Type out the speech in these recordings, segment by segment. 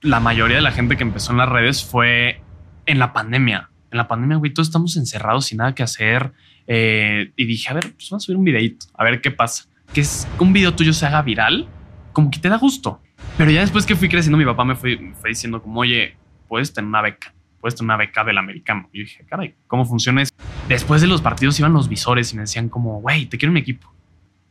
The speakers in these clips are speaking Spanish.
la mayoría de la gente que empezó en las redes fue en la pandemia. En la pandemia, güey, todos estamos encerrados sin nada que hacer. Eh, y dije, a ver, pues vamos a subir un videito, a ver qué pasa. Que es un video tuyo se haga viral, como que te da gusto. Pero ya después que fui creciendo, mi papá me fue, diciendo como, oye, puedes tener una beca, puedes tener una beca del americano. Yo dije, caray, ¿cómo funciona eso? Después de los partidos iban los visores y me decían como, güey, te quiero en mi equipo.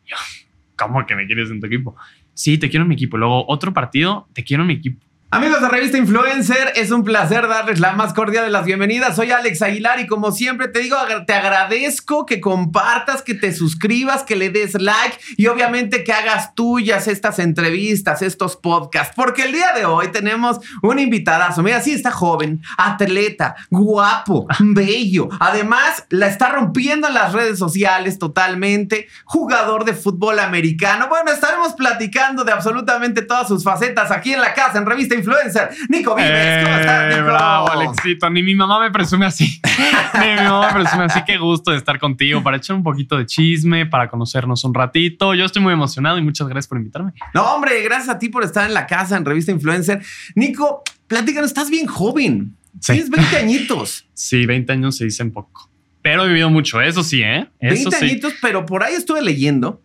Y yo, ¿cómo que me quieres en tu equipo? Sí, te quiero en mi equipo. Luego otro partido, te quiero en mi equipo. Amigos de Revista Influencer, es un placer darles la más cordial de las bienvenidas. Soy Alex Aguilar y como siempre te digo, te agradezco que compartas, que te suscribas, que le des like y obviamente que hagas tuyas estas entrevistas, estos podcasts, porque el día de hoy tenemos un invitadazo. Mira, sí está joven, atleta, guapo, bello. Además, la está rompiendo en las redes sociales totalmente, jugador de fútbol americano. Bueno, estaremos platicando de absolutamente todas sus facetas aquí en la casa en Revista influencer. Nico Vives, ¿cómo estás, Eh, Nico? bravo, Alexito. Ni mi mamá me presume así. Ni mi mamá me presume así. Qué gusto de estar contigo para echar un poquito de chisme, para conocernos un ratito. Yo estoy muy emocionado y muchas gracias por invitarme. No, hombre, gracias a ti por estar en la casa en Revista Influencer. Nico, platícanos, estás bien joven. Sí. Tienes 20 añitos. Sí, 20 años se dicen poco. Pero he vivido mucho, eso sí, ¿eh? Eso 20 sí. añitos, pero por ahí estuve leyendo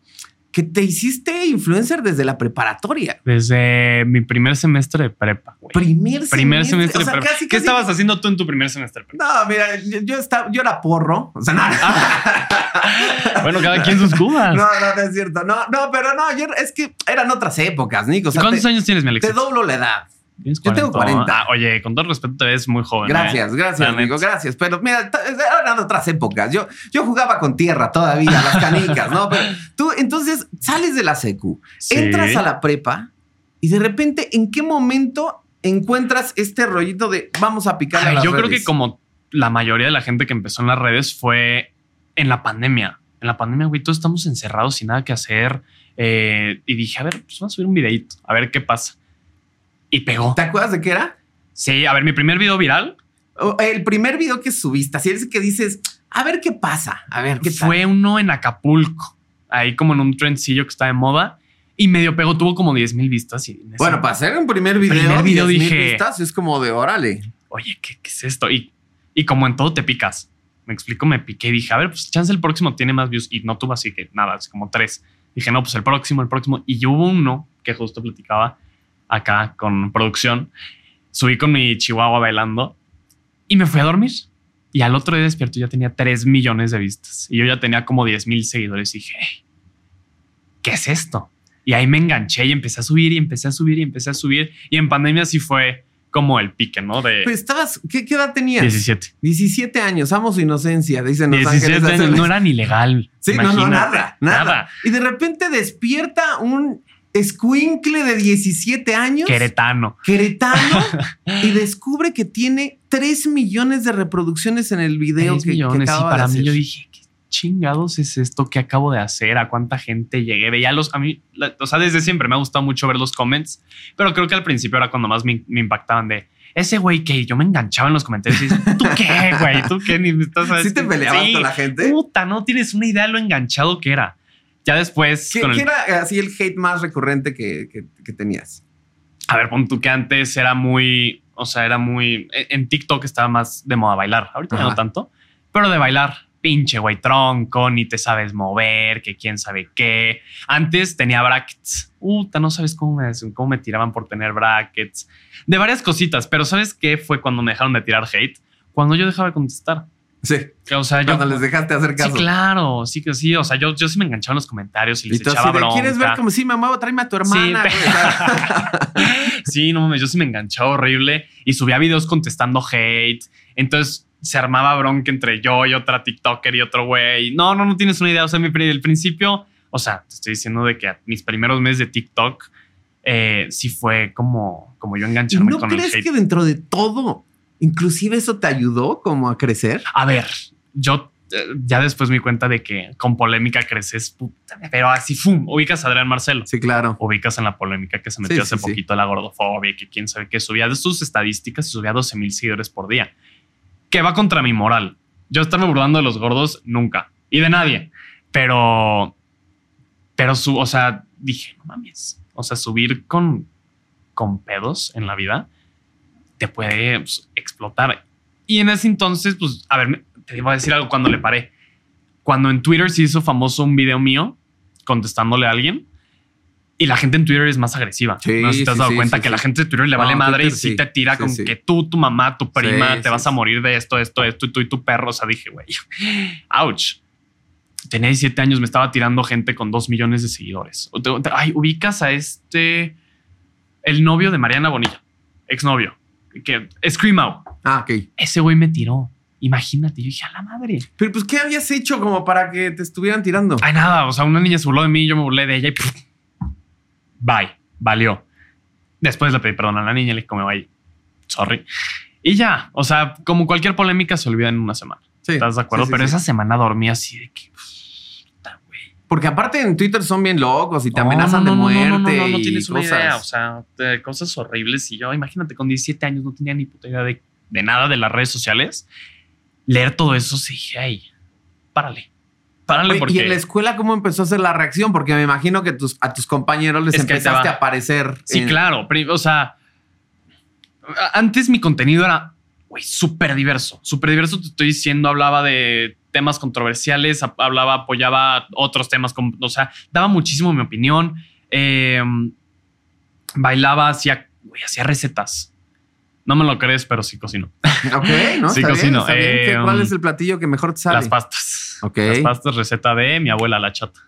que te hiciste influencer desde la preparatoria. Desde mi primer semestre de prepa. güey. Primer, Primer semestre o de prepa. casi, ¿Qué casi- estabas haciendo tú en tu primer semestre de prepa? No, mira, yo, estaba, yo era porro. O sea, no, Bueno, cada quien sus cubas. no, no, no es cierto. No, no, pero no, yo- es que eran otras épocas, Nico. O sea, ¿Cuántos te, años tienes, mi Alex? te doblo la edad. ¿Tienes Yo tengo 40. Ah, oye, con todo respeto te ves muy joven. ¿eh? Gracias, gracias, neta. gracias. Pero mira, eran otras épocas. Yo, yo jugaba con tierra todavía, las canicas, ¿no? Pero tú, entonces, sales de la secu, Sí. entras a la prepa y de repente, ¿en qué momento encuentras este rollito de vamos a picar a Ay, las yo creo que como la mayoría de la gente que empezó en las redes fue en la pandemia. En la pandemia, güey, todos estamos encerrados sin nada que hacer. eh, y dije, a ver, pues vamos a subir un videito, a ver qué pasa. Y pegó. ¿Te acuerdas de qué era? Sí, a ver, mi primer video viral O- El primer video que subiste, así es que dices, a ver qué pasa, a ver qué tal. fue uno en Acapulco, ahí como en un trencillo que está de moda. Y medio pegó, tuvo como 10 mil vistas. Y Bueno, para hacer un primer video, Primer video 10,000 dije- vistas, es como de órale. oye, ¿qué, qué es esto? Y, y como en todo te picas. Me explico, me piqué y dije, a ver, pues chance el próximo tiene más views. Y no tuvo así que nada, así como tres. Dije, no, pues el próximo, el próximo. Y hubo uno que justo platicaba acá con producción. Subí con mi chihuahua bailando y me fui a dormir. Y al otro día despierto ya tenía 3 millones de vistas. Y yo ya tenía como 10 mil seguidores. Y dije, "Hey, ¿qué es esto? Y ahí me enganché y empecé a subir y empecé a subir y empecé a subir. Y en pandemia sí fue como el pique, ¿no? De Pues estabas, ¿qué, qué edad tenías? 17. 17 años, amo su inocencia, dicen los 17 ángeles años no era ni legal. Sí, no, no, imagínate. nada, nada, Y de repente despierta un escuincle de 17 años, Queretano. queretano, y descubre que tiene 3 millones de reproducciones en el video Tres que, que millones. Y acaba para de mí hacer. yo dije, ¿qué chingados es esto que acabo de hacer? ¿A cuánta gente llegué? Veía los, a mí, la- o sea, desde siempre me ha gustado mucho ver los comments, pero creo que al principio era cuando más me, me impactaban de ese güey que yo me enganchaba en los comentarios y dices, ¿tú qué, güey? ¿Tú qué? Ni me estás ¿Sí te peleabas Sí. con la gente? Puta, no tienes una idea de lo enganchado que era. Ya después, ¿Qué, con el- era así el hate más recurrente que, que- que tenías? a ver, pon tú que antes era muy, o sea, era muy, en TikTok estaba más de moda bailar. Ahorita Ajá. no tanto, pero de bailar, pinche güey tronco, ni te sabes mover, que quién sabe qué. Antes tenía brackets. Uta, no sabes cómo me, cómo me tiraban por tener brackets. De varias cositas, pero ¿sabes qué fue cuando me dejaron de tirar hate? Cuando yo dejaba de contestar. Sí, Que, O sea, yo... cuando les dejaste hacer Sí, caso. claro, sí que sí. O sea, yo, yo sí me enganchaba en los comentarios y les echaba de, bronca. ¿quieres ver cómo sí me muevo? Tráeme a tu hermana. Sí, Sí, no mames, yo sí me enganchaba horrible y subía videos contestando hate. Entonces se armaba bronca entre yo y otra TikToker y otro güey. No, no, no tienes una idea. O sea, mi, el principio, o sea, te estoy diciendo de que a mis primeros meses de TikTok eh, sí fue como, como yo ¿Y engancharme ¿No con el crees hate. que dentro de todo, inclusive eso te ayudó como a crecer? A ver, yo eh, ya después me di cuenta de que con polémica creces, puta, pero así, ¡fum! Ubicas a Adrián Marcelo. Sí, claro. ubicas en la polémica que se metió Sí, hace sí, sí. poquito la gordofobia y que quién sabe qué subía de sus estadísticas y subía 12 mil seguidores por día. Que va contra mi moral. Yo estarme burlando de los gordos nunca y de nadie. Pero, pero su, o sea, dije, no mames. O sea, subir con, con pedos en la vida, te puede pues, explotar. Y en ese entonces, pues, a ver, te iba a decir algo cuando le paré. Cuando en Twitter se hizo famoso un video mío contestándole a alguien, y la gente en Twitter es más agresiva. Sí, no sé si te has dado sí, cuenta sí, que la gente de Twitter le vale No, madre y Twitter sí, sí. te tira con que tú, tu mamá, tu prima, te vas a morir de esto, esto, esto, y tú y tu perro. O sea, dije, güey, ouch. Tenía 17 años, me estaba tirando gente con 2 millones de seguidores. Ay, ubicas a este, el novio de Mariana Bonilla, exnovio, que Scream Out. Ah, ok. Ese güey me tiró. Imagínate, yo dije, a la madre. Pero pues, ¿qué habías hecho como para que te estuvieran tirando? Ay, nada, o sea, una niña se burló de mí, yo me burlé de ella y pff, bye, valió. Después le pedí perdón a la niña y le dije, como, bye, sorry. Y ya, o sea, como cualquier polémica se olvida en una semana. Sí, ¿Estás de acuerdo? sí, sí, Pero esa semana dormí así de que. Porque aparte en Twitter son bien locos y te amenazan no, de no, muerte. No, no, tienes una cosas. idea. O sea, cosas horribles. Y yo, imagínate, con 17 años no tenía ni puta idea de, de nada de las redes sociales. Leer todo eso, sí dije, ay, párale. Párale Oye, porque... ¿Y en la escuela cómo empezó a ser la reacción? Porque me imagino que tus, a tus compañeros les Es empezaste a aparecer. Sí, en- claro. O sea, antes mi contenido era güey, súper diverso. Súper diverso, te estoy diciendo, hablaba de temas controversiales, hablaba, apoyaba otros temas, o sea, daba muchísimo mi opinión. eh, bailaba, hacía, hacía recetas. No me lo crees, pero sí cocino. Ok, ¿no? Sí, Está bien, cocino. está bien. ¿Qué- Eh, ¿Cuál es el platillo que mejor te sale? Las pastas. Ok. Las pastas, receta de mi abuela, la chata.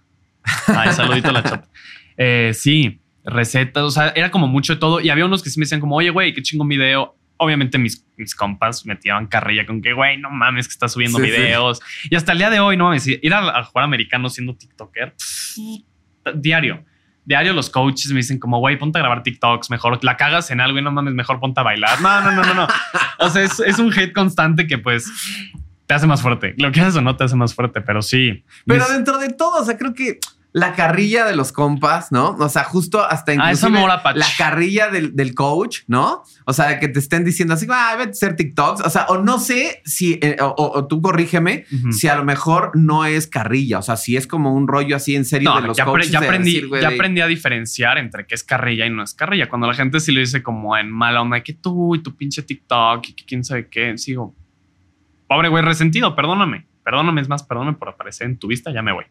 Ay, saludito a la chata. Eh, sí, recetas, o sea, era como mucho de todo. Y había unos que sí me decían como, oye, güey, qué chingón video. Obviamente mis, mis compas me tiraban carrilla con que, güey, no mames, que estás subiendo Sí, sí. videos. Y hasta el día de hoy, no mames, ir a, a jugar americano siendo TikToker, diario. Diario los coaches me dicen como, güey, ponte a grabar TikToks, mejor la cagas en algo y no mames, mejor ponte a bailar. No, no, no, no, no. O sea, es, es un hate constante que pues te hace más fuerte. Lo que haces o no te hace más fuerte, pero sí. Pero Mis- dentro de todo, o sea, creo que la carrilla de los compas, ¿no? O sea, justo hasta Ah, inclusive apache. la carrilla del, del coach, ¿no? O sea, que te estén diciendo así, ah, vete a hacer TikToks. O sea, o no sé si, eh, o, o- tú corrígeme, si a lo mejor no es carrilla. O sea, si es como un rollo así en serio No, de los ya, coaches. ya de aprendí, decir, ya aprendí a diferenciar entre qué es carrilla y no es carrilla. Cuando la gente sí lo dice como en mala onda, que tú y tu pinche TikTok y que quién sabe qué, sigo. Pobre güey, resentido, perdóname. Perdóname, es más, perdóname por aparecer en tu vista, ya me voy.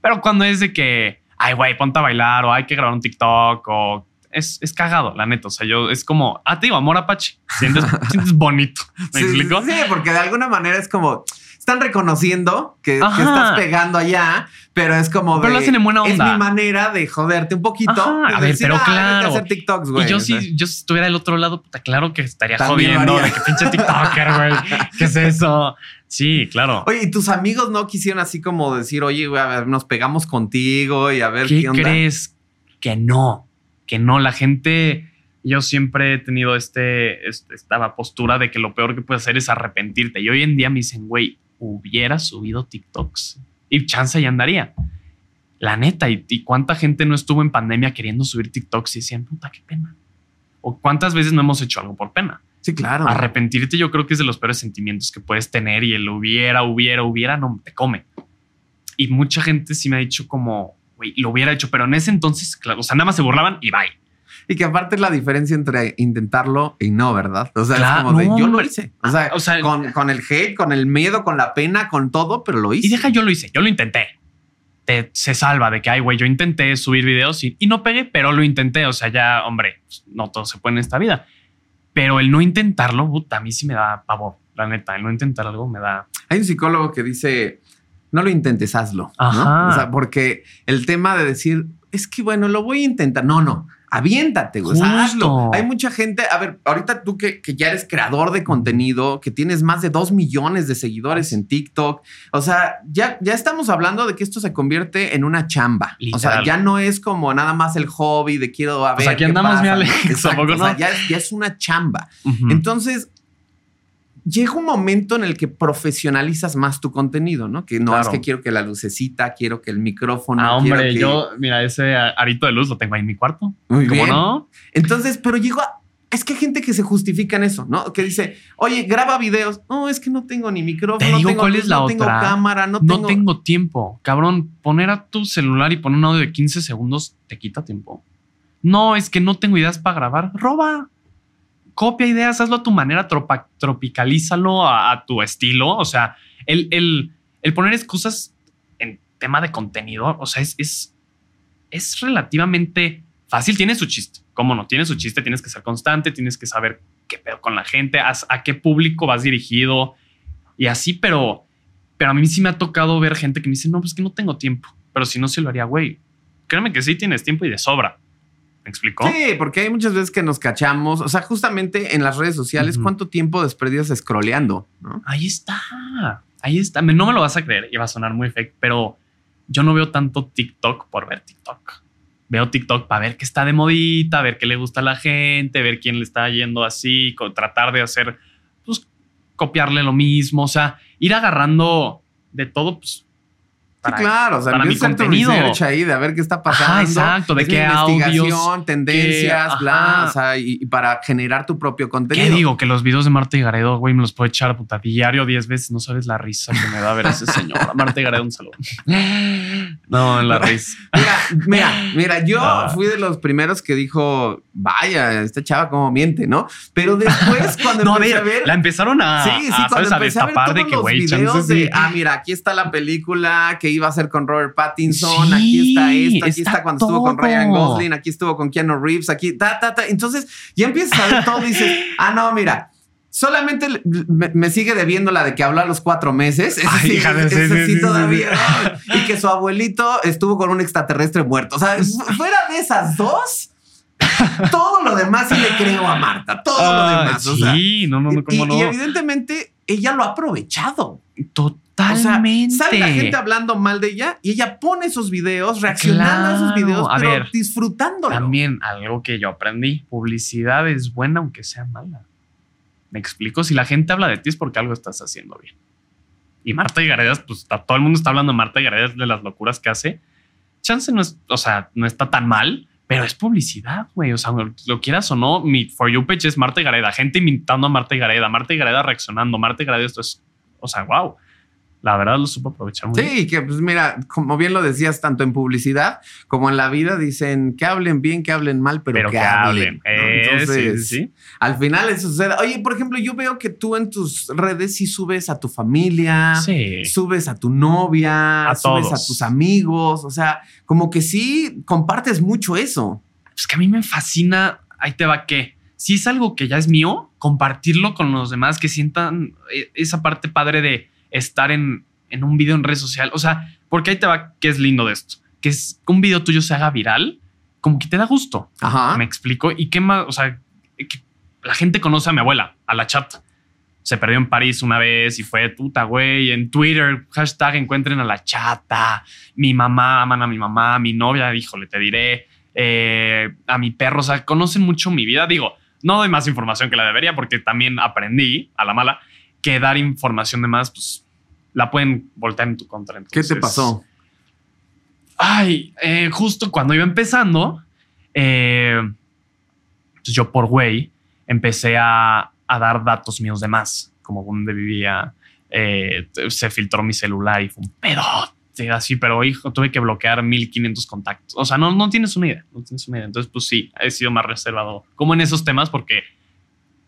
Pero cuando es de que, ay, güey, ponte a bailar o hay que grabar un TikTok o es, es cagado, la neta. O sea, yo es como, ah, te digo, amor apache. Sientes, sientes bonito. ¿Me Sí, explico? Sí, porque de alguna manera es como están reconociendo que, estás pegando allá, pero es como Pero de, lo hacen en buena Es onda. mi manera de joderte un poquito. Ajá, a ver, pero "Ah, claro". hacer TikToks, güey. y yo O sea, sí, yo si estuviera del otro lado, puta, claro que estaría También jodiendo de que pinche TikToker, güey. ¿Qué es eso? Sí, claro. Oye, y tus amigos no quisieron así como decir, oye, güey, a ver, nos pegamos contigo y a ver qué, ¿Qué onda. crees? Que no, que no. La gente, yo siempre he tenido este, este- esta postura de que lo peor que puedes hacer es arrepentirte. Y hoy en día me dicen, güey, hubiera subido TikToks y chance ya andaría. La neta, y, y cuánta gente no estuvo en pandemia queriendo subir TikToks y decían, puta, qué pena. O cuántas veces no hemos hecho algo por pena. Sí, claro. Arrepentirte yo creo que es de los peores sentimientos que puedes tener y el hubiera, hubiera, hubiera, no te come. Y mucha gente sí me ha dicho como, güey, lo hubiera hecho, pero en ese entonces, claro, o sea, nada más se burlaban y bye. Y que aparte es la diferencia entre intentarlo y no, ¿verdad? O sea, Claro, es como de no, yo lo hice. O sea, O sea, con, con el hate, con el miedo, con la pena, con todo, pero lo hice. y deja, yo lo hice, yo lo intenté. Te, se salva de que, ay, güey, yo intenté subir videos y, y no pegué, pero lo intenté. O sea, ya, hombre, no todo se puede en esta vida. Pero el no intentarlo, puta, a mí sí me da pavor. La neta, el no intentar algo me da. Hay un psicólogo que dice, no lo intentes, hazlo. ¿no? Ajá. O sea, porque el tema de decir, es que bueno, lo voy a intentar. No, no, aviéntate, güey. O sea, hazlo. Hay mucha gente, a ver, ahorita tú que, que ya eres creador de contenido, que tienes más de dos millones de seguidores en TikTok. O sea, ya, ya estamos hablando de que esto se convierte en una chamba. O sea, ya no es como nada más el hobby de quiero a ver. Pues aquí andamos, mi. Alex, ¿a Exacto, o sea, ya, es- ya es una chamba. Entonces, llega un momento en el que profesionalizas más tu contenido, ¿no? Que no Claro. es que quiero que la lucecita, quiero que el micrófono. Ah, hombre, que- yo, mira, ese arito de luz lo tengo ahí en mi cuarto. Muy ¿Cómo bien. no? Entonces, pero llegó a- Es que hay gente que se justifica en eso, ¿no? Que dice, oye, graba videos. No, es que no tengo ni micrófono. Te no digo tengo cuál es la no tengo otra. cámara, no, No tengo. tengo tiempo. Cabrón, poner a tu celular y poner un audio de 15 segundos te quita tiempo. No, es que no tengo ideas para grabar. Roba. Copia ideas, hazlo a tu manera, tropicalízalo a, tu estilo. O sea, el, el, el poner excusas en tema de contenido, o sea, es, es, es relativamente fácil. Tiene su chiste. ¿Cómo no? Tiene su chiste. Tienes que ser constante, tienes que saber qué pedo con la gente, a, a qué público vas dirigido y así, pero, pero a mí sí me ha tocado ver gente que me dice, no, pues que no tengo tiempo. Pero si no, sí lo haría, güey. Créeme que sí tienes tiempo y de sobra. ¿Me explico? Sí, porque hay muchas veces que nos cachamos, o sea, justamente en las redes sociales. ¿cuánto tiempo desperdicias scrolleando? ¿no? Ahí está. Ahí está. No me lo vas a creer y va a sonar muy fake, pero yo no veo tanto TikTok por ver TikTok. Veo TikTok para ver qué está de modita, ver qué le gusta a la gente, ver quién le está yendo así, tratar de hacer, pues, copiarle lo mismo. O sea, ir agarrando de todo, pues. Sí, claro, o sea, para mi contenido. research ahí de a ver qué está pasando. Ajá, exacto, de Es qué audios, investigación, tendencias, qué- bla, o sea, y, y para generar tu propio contenido. ¿Qué digo? Que los videos de Marta y Garedo, güey, me los puedo echar puta diario 10 veces. No sabes la risa que me da ver a ese señor. Marta y Garedo, un saludo. No, la risa. Mira, mira, mira, yo Ah. fui de los primeros que dijo, vaya, esta chava como miente, ¿no? Pero después cuando No, a empecé ver, a ver, la empezaron a, Sí, sí, a, cuando ¿sabes? a empecé a ver destapar de que, güey, de, de- ah, mira, aquí está la película que iba a hacer con Robert Pattinson, Sí, aquí está esto, aquí está está cuando estuvo con todo. Ryan Gosling, aquí estuvo con Keanu Reeves, aquí, ta, ta, ta. Entonces, ya empiezas a ver todo y dices, ah, no, mira, solamente me, me sigue debiendo la de que habló a los cuatro meses. Ese Ay, sí, hija de- ese sí, sí sí, todavía. ¿no? Y que su abuelito estuvo con un extraterrestre muerto. O sea, fuera de esas dos, todo lo demás sí le creo a Marta, todo lo Ah, demás. o sea, sí, no, no, no, y, cómo no. y evidentemente ella lo ha aprovechado. Totalmente. O sea, sale la gente hablando mal de ella y ella pone esos videos, reaccionando a esos videos, A pero ver, disfrutándolo. También algo que yo aprendí, publicidad es buena aunque sea mala. Me explico, si la gente habla de ti es porque algo estás haciendo bien. Y Marta y Gareda, pues está- todo el mundo está hablando de Marta y Gareda de las locuras que hace. Chance no es, o sea, no está tan mal, pero es publicidad, güey. O sea, lo quieras o no, mi For You page es Marta y Gareda, gente imitando a Marta y Gareda, Marta y Gareda reaccionando, Marta y Gareda, esto es, o sea, wow. La verdad lo supo aprovechar muy bien. Sí, que pues mira, como bien lo decías, tanto en publicidad como en la vida dicen que hablen bien, que hablen mal, pero, Pero que, que hablen. hablen. ¿no? Eh, Entonces, sí, sí. al final eso sucede. Oye, por ejemplo, yo veo que tú en tus redes sí subes a tu familia, Sí. subes a tu novia, A subes todos. a tus amigos, o sea, como que sí compartes mucho eso. Es que a mí me fascina, ahí te va que, si es algo que ya es mío, compartirlo con los demás, que sientan eh, esa parte padre de estar en, en un video en red social. O sea, porque ahí te va que es lindo de esto, que es que un video tuyo se haga viral, como que te da gusto. Ajá. Me explico. Y qué más, o sea, que la gente conoce a mi abuela, a la chat. Se perdió en París una vez y fue puta, güey. En Twitter, hashtag encuentren a la chata. Mi mamá, aman a mi mamá, mi novia, híjole, te diré. eh, a mi perro, o sea, conocen mucho mi vida. Digo, no doy más información que la debería porque también aprendí a la mala que dar información de más, pues la pueden voltear en tu contra. ¿Qué te pasó? Ay, eh, justo cuando iba empezando, eh, pues yo por güey empecé a, a dar datos míos de más, como dónde vivía. eh, se filtró mi celular y fue un pedote, así, pero hijo, tuve que bloquear 1500 contactos. O sea, no, no tienes una idea, no tienes una idea. Entonces, pues sí, he sido más reservado como en esos temas porque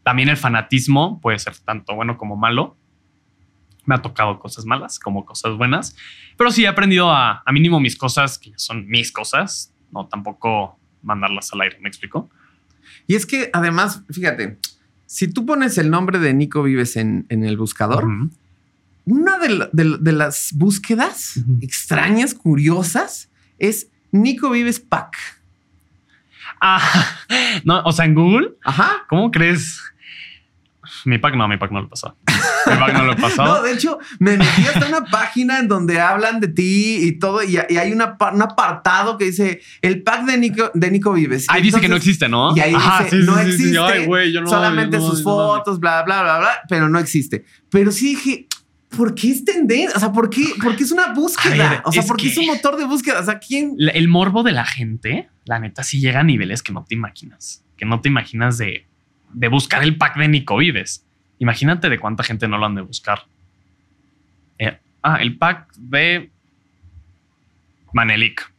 también el fanatismo puede ser tanto bueno como malo. Me ha tocado cosas malas como cosas buenas, pero sí he aprendido a, a mínimo mis cosas, que ya son mis cosas, no tampoco mandarlas al aire, ¿me explico? Y es que además, fíjate, si tú pones el nombre de Nico Vives en, en el buscador, una de, la- de- de las búsquedas extrañas, curiosas, es Nico Vives Pack. Ah, no, o sea, en Google, Ajá. ¿cómo crees? Mi pack no, mi pack no lo pasó. Mi pack no lo he No, de hecho, me metí hasta una página en donde hablan de ti y todo, y, y hay una, un apartado que dice el pack de Nico, de Nico Vives. Ahí dice que no existe, ¿no? Y ahí Ajá, dice, sí, sí, no sí, sí. existe, Ay, güey, yo no- solamente yo no- sus fotos, bla, bla, bla, bla, pero no existe. Pero sí dije, ¿por qué es tendencia? O sea, ¿por qué, por qué es una búsqueda? Ver, o sea, ¿por qué es un motor de búsqueda? O sea, ¿quién? El morbo de la gente, la neta, sí llega a niveles que no te imaginas. Que no te imaginas de, de buscar el pack de Nico Vives. Imagínate de cuánta gente no lo han de buscar. Eh, ah, el pack de Manelik.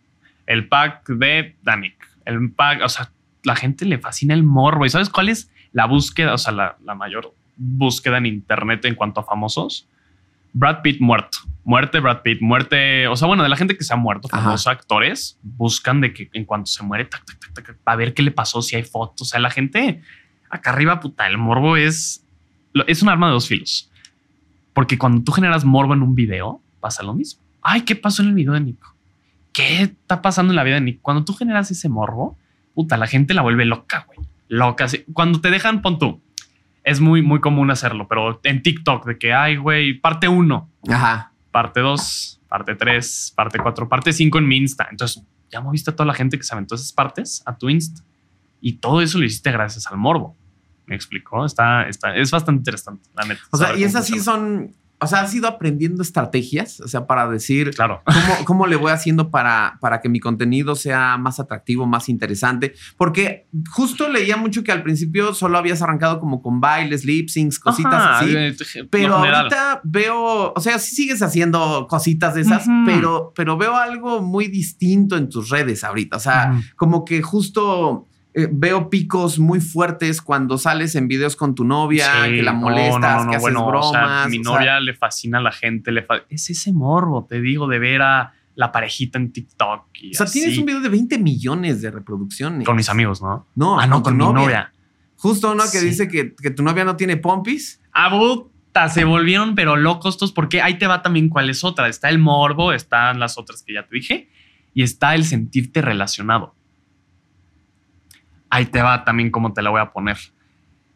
El pack de Danik. El pack, o sea, la gente le fascina el morbo. ¿Y sabes cuál es la búsqueda? O sea, la, la mayor búsqueda en internet en cuanto a famosos. Brad Pitt muerto. Muerte, Brad Pitt, muerte. O sea, bueno, de la gente que se ha muerto, Ajá. famosos actores, buscan de que en cuanto se muere, tac, tac, tac, tac, para ver qué le pasó, si hay fotos. O sea, la gente acá arriba, puta, el morbo es, es un arma de dos filos. Porque cuando tú generas morbo en un video, pasa lo mismo. Ay, ¿qué pasó en el video de Nico? ¿Qué está pasando en la vida de Nico? Cuando tú generas ese morbo, puta, la gente la vuelve loca, güey. Loca. Cuando te dejan, pon tú. Es muy, muy común hacerlo, pero en TikTok, de que, ay, güey, parte uno, Ajá. parte 2, parte 3, parte 4, parte 5 en mi Insta. Entonces, ya moviste a toda la gente que se aventó esas partes a tu Insta. Y todo eso lo hiciste gracias al morbo. ¿Me explicó? Está, está, es bastante interesante, la neta. O sea, y esas sí son. O sea, has ido aprendiendo estrategias, o sea, para decir Claro. cómo, cómo le voy haciendo para, para que mi contenido sea más atractivo, más interesante. Porque justo leía mucho que al principio solo habías arrancado como con bailes, lip syncs, cositas Ajá, así. eh, Pero ahorita veo, o sea, sí sigues haciendo cositas de esas, pero, pero veo algo muy distinto en tus redes ahorita. O sea, como que justo eh, veo picos muy fuertes cuando sales en videos con tu novia, Sí, que la molestas, no, no, no, que haces bueno, o sea, bromas. mi o sea, novia le fascina a la gente. Le fa- es ese morbo, te digo, de ver a la parejita en TikTok. Y o sea, tienes un video de 20 millones de reproducciones. con mis amigos, ¿no? No, ah, no, con, mi novia. Justo uno que Sí. dice que, que tu novia no tiene pompis. Ah, puta, se volvieron pero locos todos porque ahí te va también cuál es otra. Está el morbo, están las otras que ya te dije y está el sentirte relacionado. Ahí te va también cómo te la voy a poner.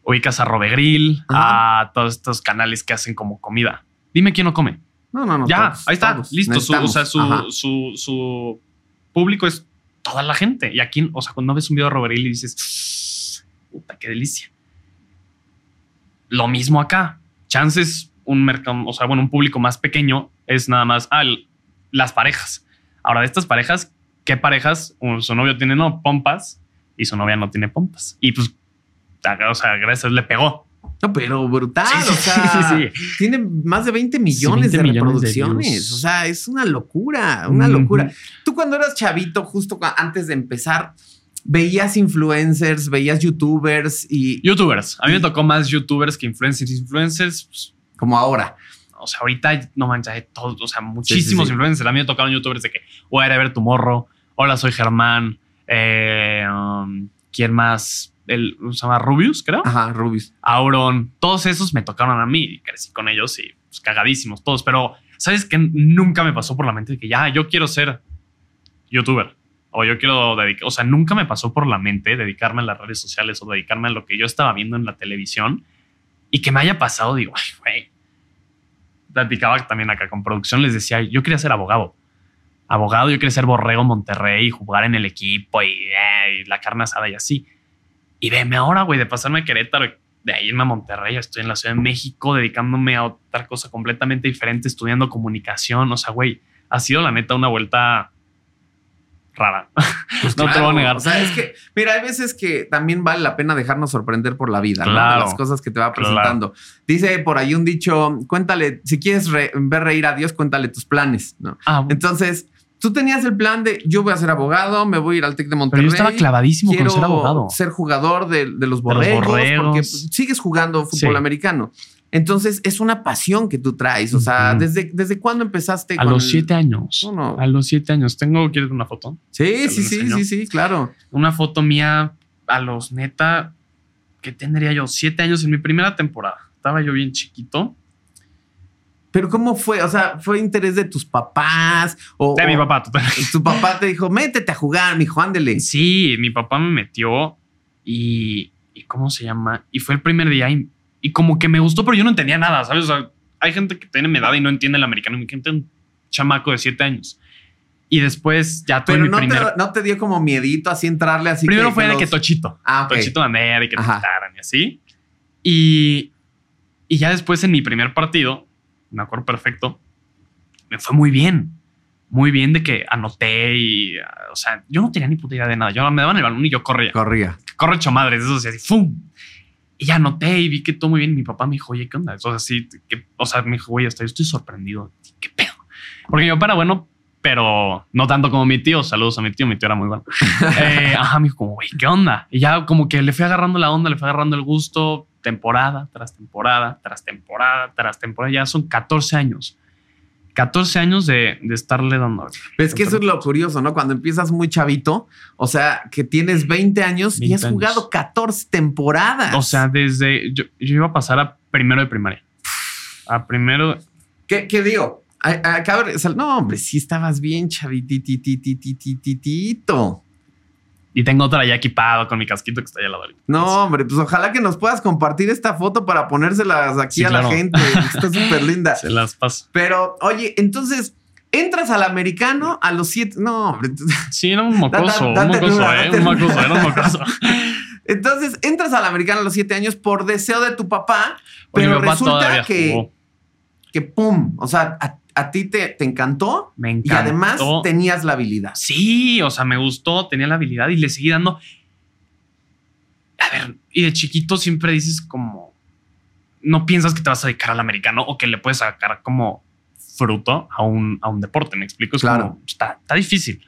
Ubicas a Robegril, Ajá. a todos estos canales que hacen como comida. Dime quién no come. No, no, no. ya, todos, ahí está, todos. listo. Su, o sea, su, su, su público es toda la gente. Y aquí, o sea, cuando ves un video de Robegril y dices, puta, qué delicia. Lo mismo acá. Chances, un mercado, o sea, bueno, un público más pequeño es nada más ah, las parejas. Ahora, de estas parejas, ¿qué parejas? Su novio tiene no pompas y su novia no tiene pompas. Y pues, o sea, gracias, le pegó. No, pero brutal. Sí, sí, o sea, sí, sí. tiene más de 20 millones 20 de millones de reproducciones. o sea, es una locura, una locura. Tú cuando eras chavito, justo antes de empezar, veías influencers, veías youtubers y Youtubers. A mí me tocó más youtubers que influencers. Influencers, pues, como ahora. o sea, ahorita no manches, hay todos, o sea, muchísimos sí. influencers. A mí me tocaron youtubers de que voy a ir a ver tu morro. Hola, soy Germán. Eh, um, ¿Quién más? El, se llama Rubius, creo. Ajá, Rubius. Auron. Todos esos me tocaron a mí y crecí con ellos y pues, cagadísimos todos. Pero, ¿sabes qué? Nunca me pasó por la mente de que ya, yo quiero ser youtuber. O yo quiero dedicar, o sea, nunca me pasó por la mente dedicarme a las redes sociales o dedicarme a lo que yo estaba viendo en la televisión y que me haya pasado, digo, ay, güey. Platicaba también acá con producción, les decía, yo quería ser abogado. Abogado, yo quería ser borrego Monterrey y jugar en el equipo y, eh, y la carne asada y así. Y veme ahora, güey, de pasarme a Querétaro, de ahí irme a Monterrey, estoy en la Ciudad de México dedicándome a otra cosa completamente diferente, estudiando comunicación. O sea, güey, ha sido la neta una vuelta rara. Pues No te voy a negar. O sea, es que, mira, hay veces que también vale la pena dejarnos sorprender por la vida. Las cosas que te va Claro. presentando. Dice por ahí un dicho, cuéntale, si quieres re- ver reír a Dios, cuéntale tus planes, ¿no? Ah, Entonces, tú tenías el plan de, yo voy a ser abogado, me voy a ir al TEC de pero Monterrey. yo estaba clavadísimo con ser abogado. ser jugador de, de los De los borregos, porque pues, sigues jugando fútbol Sí. americano. Entonces, es una pasión que tú traes. O sea. ¿desde, ¿desde cuándo empezaste? A con los siete años. No, no. A los siete años. Tengo, ¿quieres una foto? Sí, sí, sí, sí, sí, claro. Una foto mía a los neta, que tendría yo? Siete años en mi primera temporada. Estaba yo bien chiquito. Pero ¿cómo fue? O sea, ¿fue interés de tus papás? O, De mi papá, total. tu papá te dijo, métete a jugar, mijo, ándele. Sí, mi papá me metió y, y ¿cómo se llama? Y fue el primer día y, y como que me gustó, pero yo no entendía nada, ¿sabes? O sea, hay gente que tiene mi edad y no entiende el americano, gente un chamaco de siete años. Y después ya tuve Pero mi no, primer... te, no te dio como miedito así entrarle así. primero fue de que Tochito. Ah, ok. Tochito Bandera y que te quitaran y así. Y, y ya después en mi primer partido, me acuerdo perfecto, me fue muy bien. Muy bien de que anoté y, o sea, yo no tenía ni puta idea de nada. Yo me daban el balón y yo corría. Corría. Corre hecho madres, eso así, ¡fum! Y ya anoté y vi que todo muy bien. Mi papá me dijo, oye, ¿qué onda? Sea, sí, que, o sea, me dijo, güey, hasta yo estoy sorprendido. ¿Qué pedo? Porque mi papá era bueno pero no tanto como mi tío. Saludos a mi tío, mi tío era muy bueno. Eh, ajá, me dijo como, güey, ¿qué onda? Y ya como que le fui agarrando la onda, le fui agarrando el gusto, temporada tras temporada, tras temporada, tras temporada. Ya son 14 años. 14 años de, de estarle dando. Es que eso es lo curioso, ¿no? Cuando empiezas muy chavito, o sea, que tienes 20 años 20 y has años. jugado 14 temporadas. O sea, desde yo, yo iba a pasar a primero de primaria. A primero, ¿qué, qué digo? A- a- cabe- o sea, no, hombre, sí estabas bien chavititititititito. Y tengo otra ya equipado con mi casquito que está allá al lado. No, hombre, pues ojalá que nos puedas compartir esta foto para ponérselas aquí Sí, a claro. la gente. Está súper linda. Se las paso. Pero, oye, entonces, entras al americano a los siete. No, hombre. Sí, era un mocoso, Date- un mocoso, eh, date un mocoso, era un mocoso. Entonces, entras al americano a los siete años por deseo de tu papá, pero papá resulta que, jugó. que, pum, o sea, a, a ti te, te encantó Me y encantó. además tenías la habilidad. Sí, o sea, me gustó, tenía la habilidad y le seguí dando. A ver, y de chiquito siempre dices como, no piensas que te vas a dedicar al americano o que le puedes sacar como fruto a un, a un deporte, me explico. Es Claro. como, está, está difícil.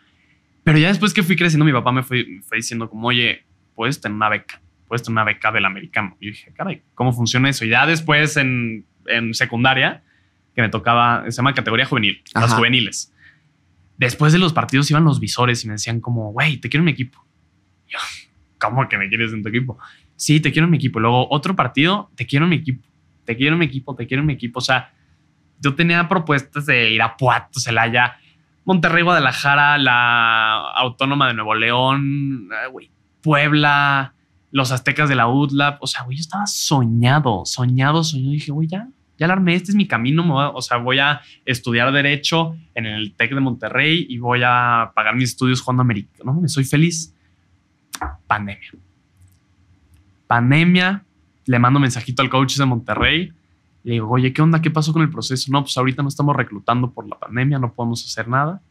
Pero ya después que fui creciendo, mi papá me fue, me fue diciendo como, oye, puedes tener una beca, puedes tener una beca del americano. Y yo dije, caray, ¿cómo funciona eso? Y ya después en, en secundaria, que me tocaba, se llama categoría juvenil, las Ajá. juveniles. Después de los partidos iban los visores y me decían como, güey, te quiero en mi equipo. Y Yo, ¿cómo que me quieres en tu equipo? Sí, te quiero en mi equipo. Luego otro partido, te quiero en mi equipo. Te quiero en mi equipo, te quiero en mi equipo. O sea, yo tenía propuestas de Irapuato, Celaya, Monterrey, Guadalajara, la Autónoma de Nuevo León, eh, güey, Puebla, los Aztecas de la UTLAP. O sea, güey, yo estaba soñado, soñado, soñado. Dije, güey, ya, ya la armé, este es mi camino. voy o sea, voy a estudiar Derecho en el TEC de Monterrey y voy a pagar mis estudios jugando americano. No, me soy feliz. Pandemia. Pandemia. Le mando mensajito al coach de Monterrey. Le digo, oye, ¿qué onda? ¿Qué pasó con el proceso? No, pues ahorita no estamos reclutando por la pandemia, no podemos hacer nada.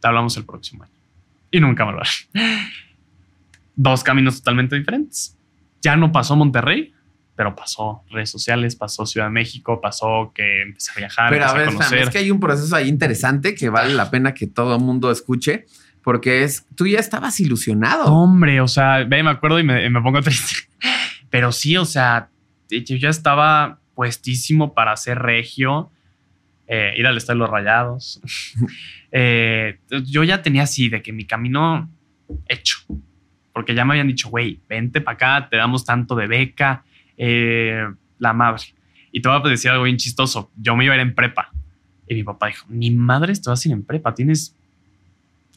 Te hablamos el próximo año. Y nunca me lo Dos caminos totalmente diferentes. Ya no pasó Monterrey, pero pasó redes sociales, pasó Ciudad de México, pasó que empecé a viajar, Pero a ver, a conocer. es que hay un proceso ahí interesante que vale la pena que todo el mundo escuche, porque es, tú ya estabas ilusionado. Hombre, o sea, ve, me acuerdo y me, me pongo triste. Pero sí, o sea, yo ya estaba puestísimo para ser regio, eh, ir al Estadio de los Rayados. Eh, yo ya tenía así de que mi camino hecho, porque ya me habían dicho, güey, vente para acá, te damos tanto de beca, eh, la madre. Y te voy a decir algo bien chistoso. Yo me iba a ir en prepa. Y mi papá dijo, ni madre, te vas a ir en prepa, tienes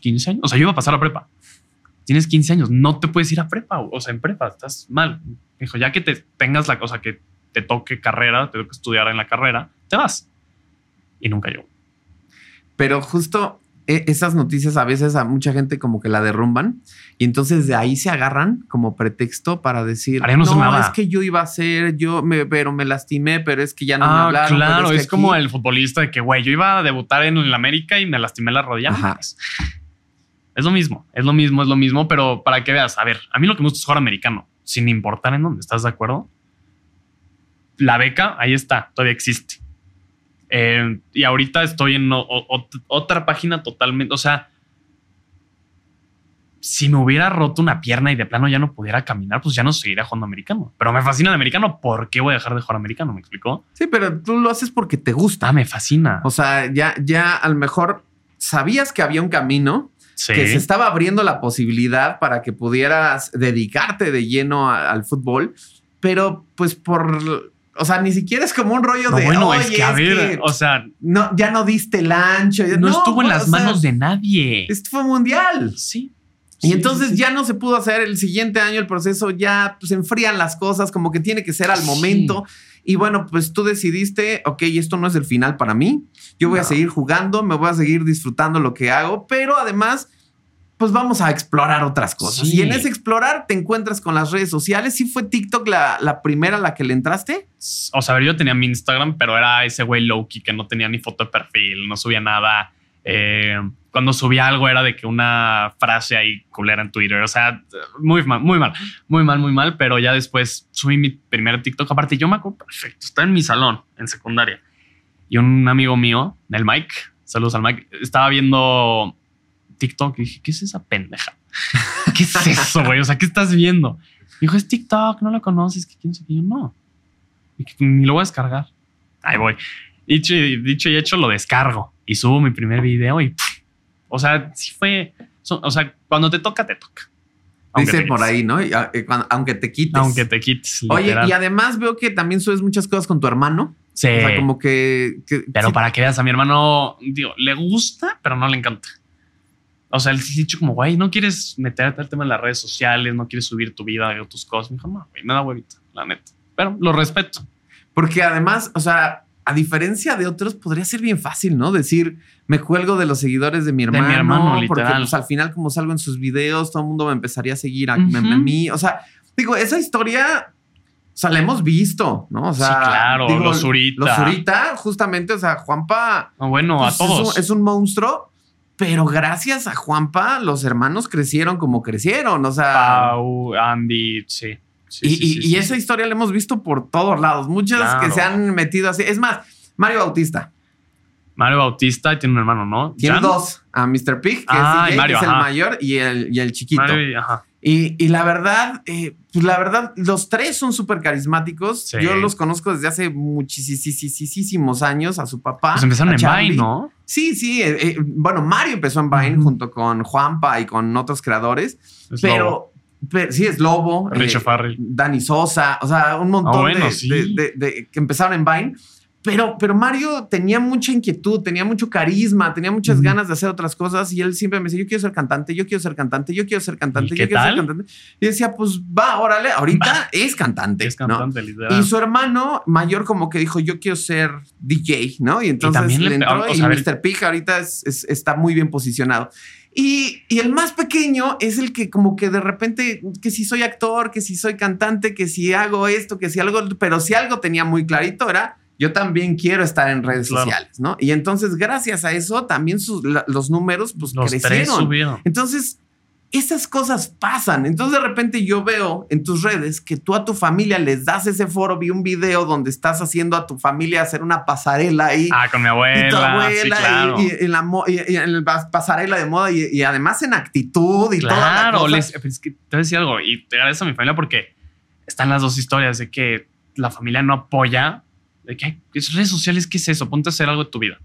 15 años. O sea, yo iba a pasar a prepa tienes 15 años, no te puedes ir a prepa, o sea, en prepa, estás mal. Dijo, ya que te tengas la cosa que te toque carrera, te toque estudiar en la carrera, te vas. Y nunca yo. Pero justo esas noticias a veces a mucha gente como que la derrumban y entonces de ahí se agarran como pretexto para decir, no no, sonaba". es que yo iba a ser, yo me, pero me lastimé, pero es que ya no me ah, hablaron. claro, que es, aquí-". como el futbolista de que, güey, yo iba a debutar en el América y me lastimé la rodilla. Ajá. Pues, Es lo mismo, es lo mismo, es lo mismo, pero para que veas, a ver, a mí lo que me gusta es jugar americano, sin importar en dónde, ¿estás de acuerdo? La beca, ahí está, todavía existe. Eh, y ahorita estoy en o- o- otra página totalmente, o sea, si me hubiera roto una pierna y de plano ya no pudiera caminar, pues ya no seguiría jugando americano. Pero me fascina el americano, ¿por qué voy a dejar de jugar americano? ¿Me explicó? Sí, pero tú lo haces porque te gusta. Ah, me fascina. O sea, ya, ya a lo mejor sabías que había un camino, Sí. que se estaba abriendo la posibilidad para que pudieras dedicarte de lleno a- al fútbol, pero pues por, o sea, ni siquiera es como un rollo No, de, bueno, "Oye, es que a ver, o sea, no, ya no diste el ancho. no, estuvo en las sea, manos de nadie. Esto fue mundial. Sí. Y Sí, entonces sí, ya no se pudo hacer el siguiente año el proceso, ya pues enfrían las cosas, como que tiene que ser al Sí. momento. Y bueno, pues tú decidiste, ok, esto no es el final para mí, yo voy a seguir jugando, me voy a seguir disfrutando lo que hago, pero además, pues vamos a explorar otras cosas. Sí. Y en ese explorar te encuentras con las redes sociales. ¿Sí fue TikTok la, la primera a la que le entraste? O sea, a ver, yo tenía mi Instagram, pero era ese güey Loki que no tenía ni foto de perfil, no subía nada. Eh, cuando subía algo era de que una frase ahí culera en Twitter. O sea, muy mal, muy mal, muy mal, muy mal. Pero ya después subí mi primer TikTok. Aparte, yo me acuerdo perfecto. Estaba en mi salón en secundaria y un amigo mío, el Mike, Saludos al Mike. Estaba viendo TikTok y dije, ¿qué es esa pendeja? ¿Qué es eso, güey? O sea, ¿qué estás viendo? Dijo, es TikTok, no lo conoces, que quién qué. Yo no. Y ni lo voy a descargar. Ahí voy. Dicho y, dicho y hecho, lo descargo y subo mi primer video y, pff, o sea, sí fue, o sea, cuando te toca, te toca. Aunque Dice por ahí, ¿no? Y, ah, aunque te quites. Aunque te quites. Oye, y además veo que también subes muchas cosas con tu hermano. Sí. O sea, como que. que- Pero sí, para que veas a mi hermano, digo, le gusta, pero no le encanta. O sea, él sí ha dicho como, güey, no quieres meterte al tema de las redes sociales, no quieres subir tu vida o tus cosas. Me dijo, no, güey, me da huevita, la neta. Pero lo respeto. Porque además, o sea, a diferencia de otros, podría ser bien fácil, ¿no? Decir, me cuelgo de los seguidores de mi mi hermano. hermano, porque literal. pues, al final, como salgo en sus videos, todo el mundo me empezaría a seguir a, mí. O sea, digo, esa historia. O sea, la hemos visto, ¿no? O sea, Sí, claro, digo, los Zurita. Los Zurita, justamente, o sea, Juanpa No, bueno, pues, a todos. Es un, es un monstruo, pero gracias a Juanpa, los hermanos crecieron como crecieron. O sea, Pau, Andy, sí. Sí, y, sí, y- sí, y sí. esa historia la hemos visto por todos lados. Muchas que se han metido así. Es más, Mario Bautista Mario Bautista tiene un hermano, ¿no? tiene Jan. dos: a Mr. Pig, que Ah, es, Mario, que es el mayor, y el, y el chiquito. Mario ajá. Y, y la verdad, eh, pues la verdad, los tres son súper carismáticos. Sí. Yo los conozco desde hace muchísimos años a su papá. Pues empezaron en. Vine, ¿no? Sí, sí. eh, eh, bueno, Mario empezó en Vine junto con Juanpa y con otros creadores. Es pero, Lobo. pero sí, es Lobo. Richo eh, Farrell. Dani Sosa, o sea, un montón Ah, bueno, de, sí. de- de- de- que empezaron en Vine. Pero, pero Mario tenía mucha inquietud, tenía mucho carisma, tenía muchas Ujú. ganas de hacer otras cosas y él siempre me decía, yo quiero ser cantante, yo quiero ser cantante, yo quiero ser cantante, ¿Y yo quiero ser cantante. Y decía, pues va, órale, ahorita es cantante. Es ¿no? cantante, literal. Y su hermano mayor como que dijo, yo quiero ser DJ, ¿no? Y entonces también le entró o y sea, ver- Mr. Pig ahorita es- es- está muy bien posicionado. Y, y el más pequeño es el que como que de repente, que si soy actor, que si soy cantante, que si hago esto, que si algo, pero si algo tenía muy clarito era, yo también quiero estar en redes Claro. sociales, ¿no? Y entonces gracias a eso también sus, la- los números pues Los crecieron. Entonces, esas cosas pasan. Entonces, de repente yo veo en tus redes que tú a tu familia les das ese foro. Vi un video donde estás haciendo a tu familia hacer una pasarela ahí. Ah, con mi abuela. y tu abuela sí, claro. y, en la y- en pasarela de moda y, además en actitud y toda la Claro, cosa. les- es que te voy a decir algo y te agradezco a mi familia porque están las dos historias de que la familia no apoya, de que "Ay, ¿qué es redes sociales, ¿qué es eso? Ponte a hacer algo de tu vida.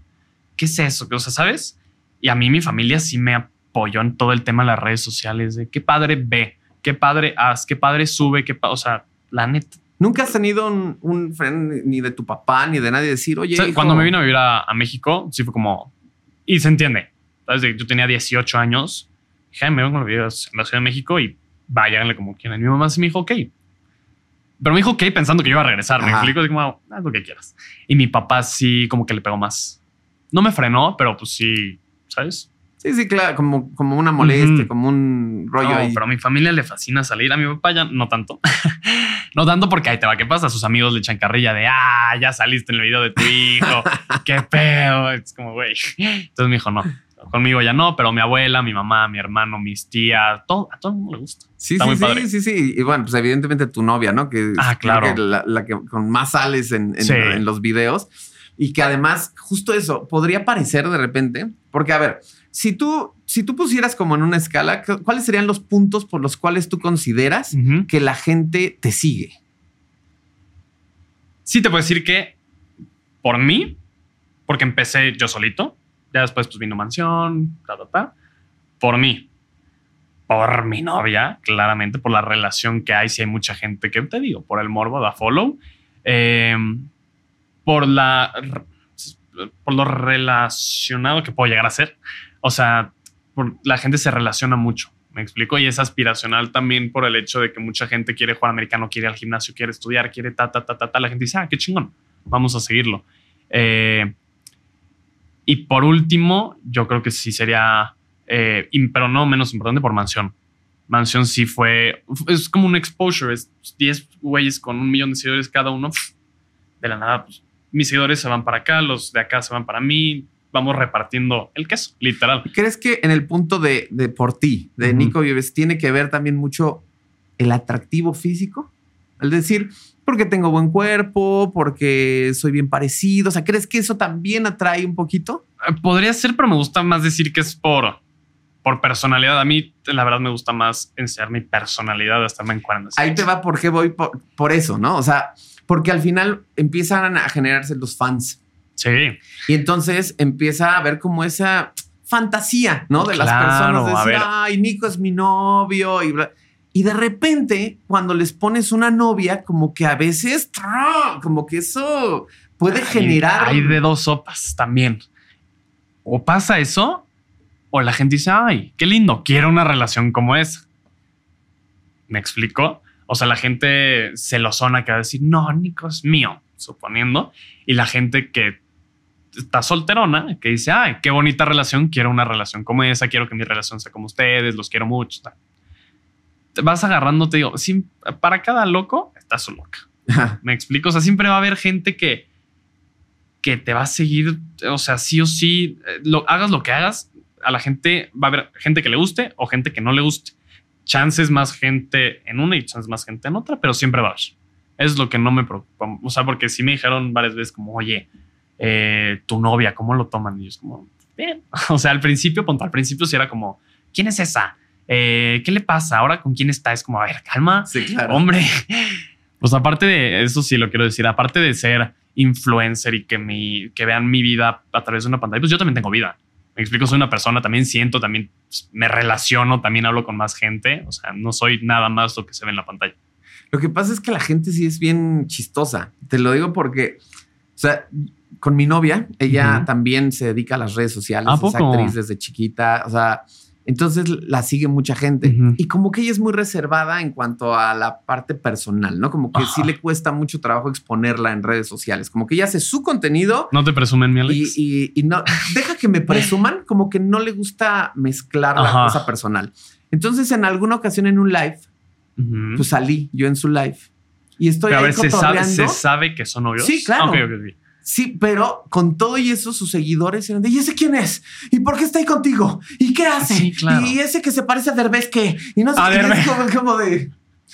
¿Qué es eso? O sea, ¿sabes? Y a mí mi familia sí me apoyó en todo el tema de las redes sociales, de qué padre ve, qué padre haz, qué padre sube, qué pa- o sea, la neta. Nunca has tenido un, un friend ni de tu papá ni de nadie decir, oye, O sea, hijo, cuando me vine a vivir a, a México, sí fue como. Y se entiende. ¿Sabes? Yo tenía 18 años. Dije, "Ay, me vengo a vivir a la Ciudad de México y váyanle como quieran. Mi mamá sí me dijo, ok. Pero me dijo, ok, pensando que yo iba a regresar. Me Ajá. explico, así como, haz lo que quieras. Y mi papá sí, como que le pegó más. No me frenó, pero pues sí, ¿sabes? Sí, sí, claro, como, como una molestia, Ujú. como un rollo No, ahí. pero a mi familia le fascina salir. A mi papá ya no tanto. no tanto porque ahí te va. ¿Qué pasa? Sus amigos le echan carrilla de, ah, ya saliste en el video de tu hijo. Qué pedo. Es como, güey. Entonces me dijo, no. Conmigo ya no, pero mi abuela, mi mamá, mi hermano, mis tías, todo, a todo el mundo le gusta. Sí, Está sí, muy sí, padre. sí, sí. Y bueno, pues evidentemente tu novia, ¿no? Que es Ah, claro. que la, la que con más sales en, en- Sí. en los videos. Y que además, justo eso, podría parecer de repente, porque a ver, si tú, si tú pusieras como en una escala, ¿cu- ¿cuáles serían los puntos por los cuales tú consideras que la gente te sigue? Sí te puedo decir que por mí, porque empecé yo solito, ya después pues vino mansión, ta, ta, ta, por mí, por mi novia, claramente, por la relación que hay, si hay mucha gente que te digo, por el morbo da follow, eh, por la por lo relacionado que puedo llegar a ser. O sea, por- la gente se relaciona mucho. Me explico. Y es aspiracional también por el hecho de que mucha gente quiere jugar americano, quiere al gimnasio, quiere estudiar, quiere ta, ta, ta, ta, ta. La gente dice, ah, qué chingón. Vamos a seguirlo. Eh, y por último, yo creo que sí sería, eh, pero no menos importante, por Mansión. Mansión sí fue, es como un exposure, es 10 güeyes con un millón de seguidores cada uno. De la nada, pues, mis seguidores se van para acá, los de acá se van para mí, vamos repartiendo el queso, literal. ¿Crees que en el punto de, de por ti, de. Nico Vives, tiene que ver también mucho el atractivo físico? Al decir, porque tengo buen cuerpo, porque soy bien parecido. O sea, ¿crees que eso también atrae un poquito? Podría ser, pero me gusta más decir que es por, por personalidad. A mí, la verdad, me gusta más enseñar mi personalidad hasta me encuentro. Ahí te va por qué voy por, por eso, ¿no? O sea, porque al final empiezan a generarse los fans. Sí. Y entonces empieza a ver como esa fantasía, ¿no? De las personas. De decir, ay, Nico es mi novio. Y, bla- y de repente, cuando les pones una novia, como que a veces, como que eso puede generar. Hay de dos sopas también. O pasa eso, o la gente dice, ay, qué lindo, quiero una relación como esa. ¿Me explico? O sea, la gente celosona que va a decir, no, Nico es mío, suponiendo. Y la gente que está solterona, que dice, ay, qué bonita relación, quiero una relación como esa, quiero que mi relación sea como ustedes, los quiero mucho. tal. Vas agarrando, te digo, para cada loco está su loca. Me explico. O sea, siempre va a haber gente que, que te va a seguir. O sea, sí o sí, eh, lo, hagas lo que hagas, a la gente va a haber gente que le guste o gente que no le guste. Chances más gente en una y chances más gente en otra, pero siempre va a haber. Es lo que no me preocupa. O sea, porque sí me dijeron varias veces, como, oye, eh, tu novia, ¿cómo lo toman? Y yo es como, bien. O sea, al principio, al principio sí era como, ¿quién es esa? Eh, ¿Qué le pasa? ¿Ahora con quién está? Es como, a ver, calma. Sí, claro. Hombre, pues aparte de eso sí lo quiero decir, aparte de ser influencer y que mi que vean mi vida a través de una pantalla, pues yo también tengo vida. Me explico, soy una persona, también siento, también pues, me relaciono, también hablo con más gente, o sea, no soy nada más lo que se ve en la pantalla. Lo que pasa es que la gente sí es bien chistosa. Te lo digo porque, o sea, con mi novia, ella también se dedica a las redes sociales, ¿A es poco? actriz desde chiquita, o sea, entonces la sigue mucha gente Ujú. y como que ella es muy reservada en cuanto a la parte personal, ¿no? Como que sí Ajá. le cuesta mucho trabajo exponerla en redes sociales, como que ella hace su contenido ¿No te presumen, mi y, Alex? y- y no deja que me presuman, como que no le gusta mezclar la Ajá. cosa personal. Entonces, en alguna ocasión en un live, Ujú. pues salí yo en su live y estoy Pero a ahí ver, ¿se sabe. ¿se sabe que son novios? Sí, claro. Ah, ok, ok, ok. Sí, pero con todo y eso, sus seguidores eran de ¿y ese quién es? ¿Y por qué está ahí contigo? ¿Y qué hace? Sí, claro. Y ese que se parece a Derbez, ¿qué? Y no sé A qué. es como, como de.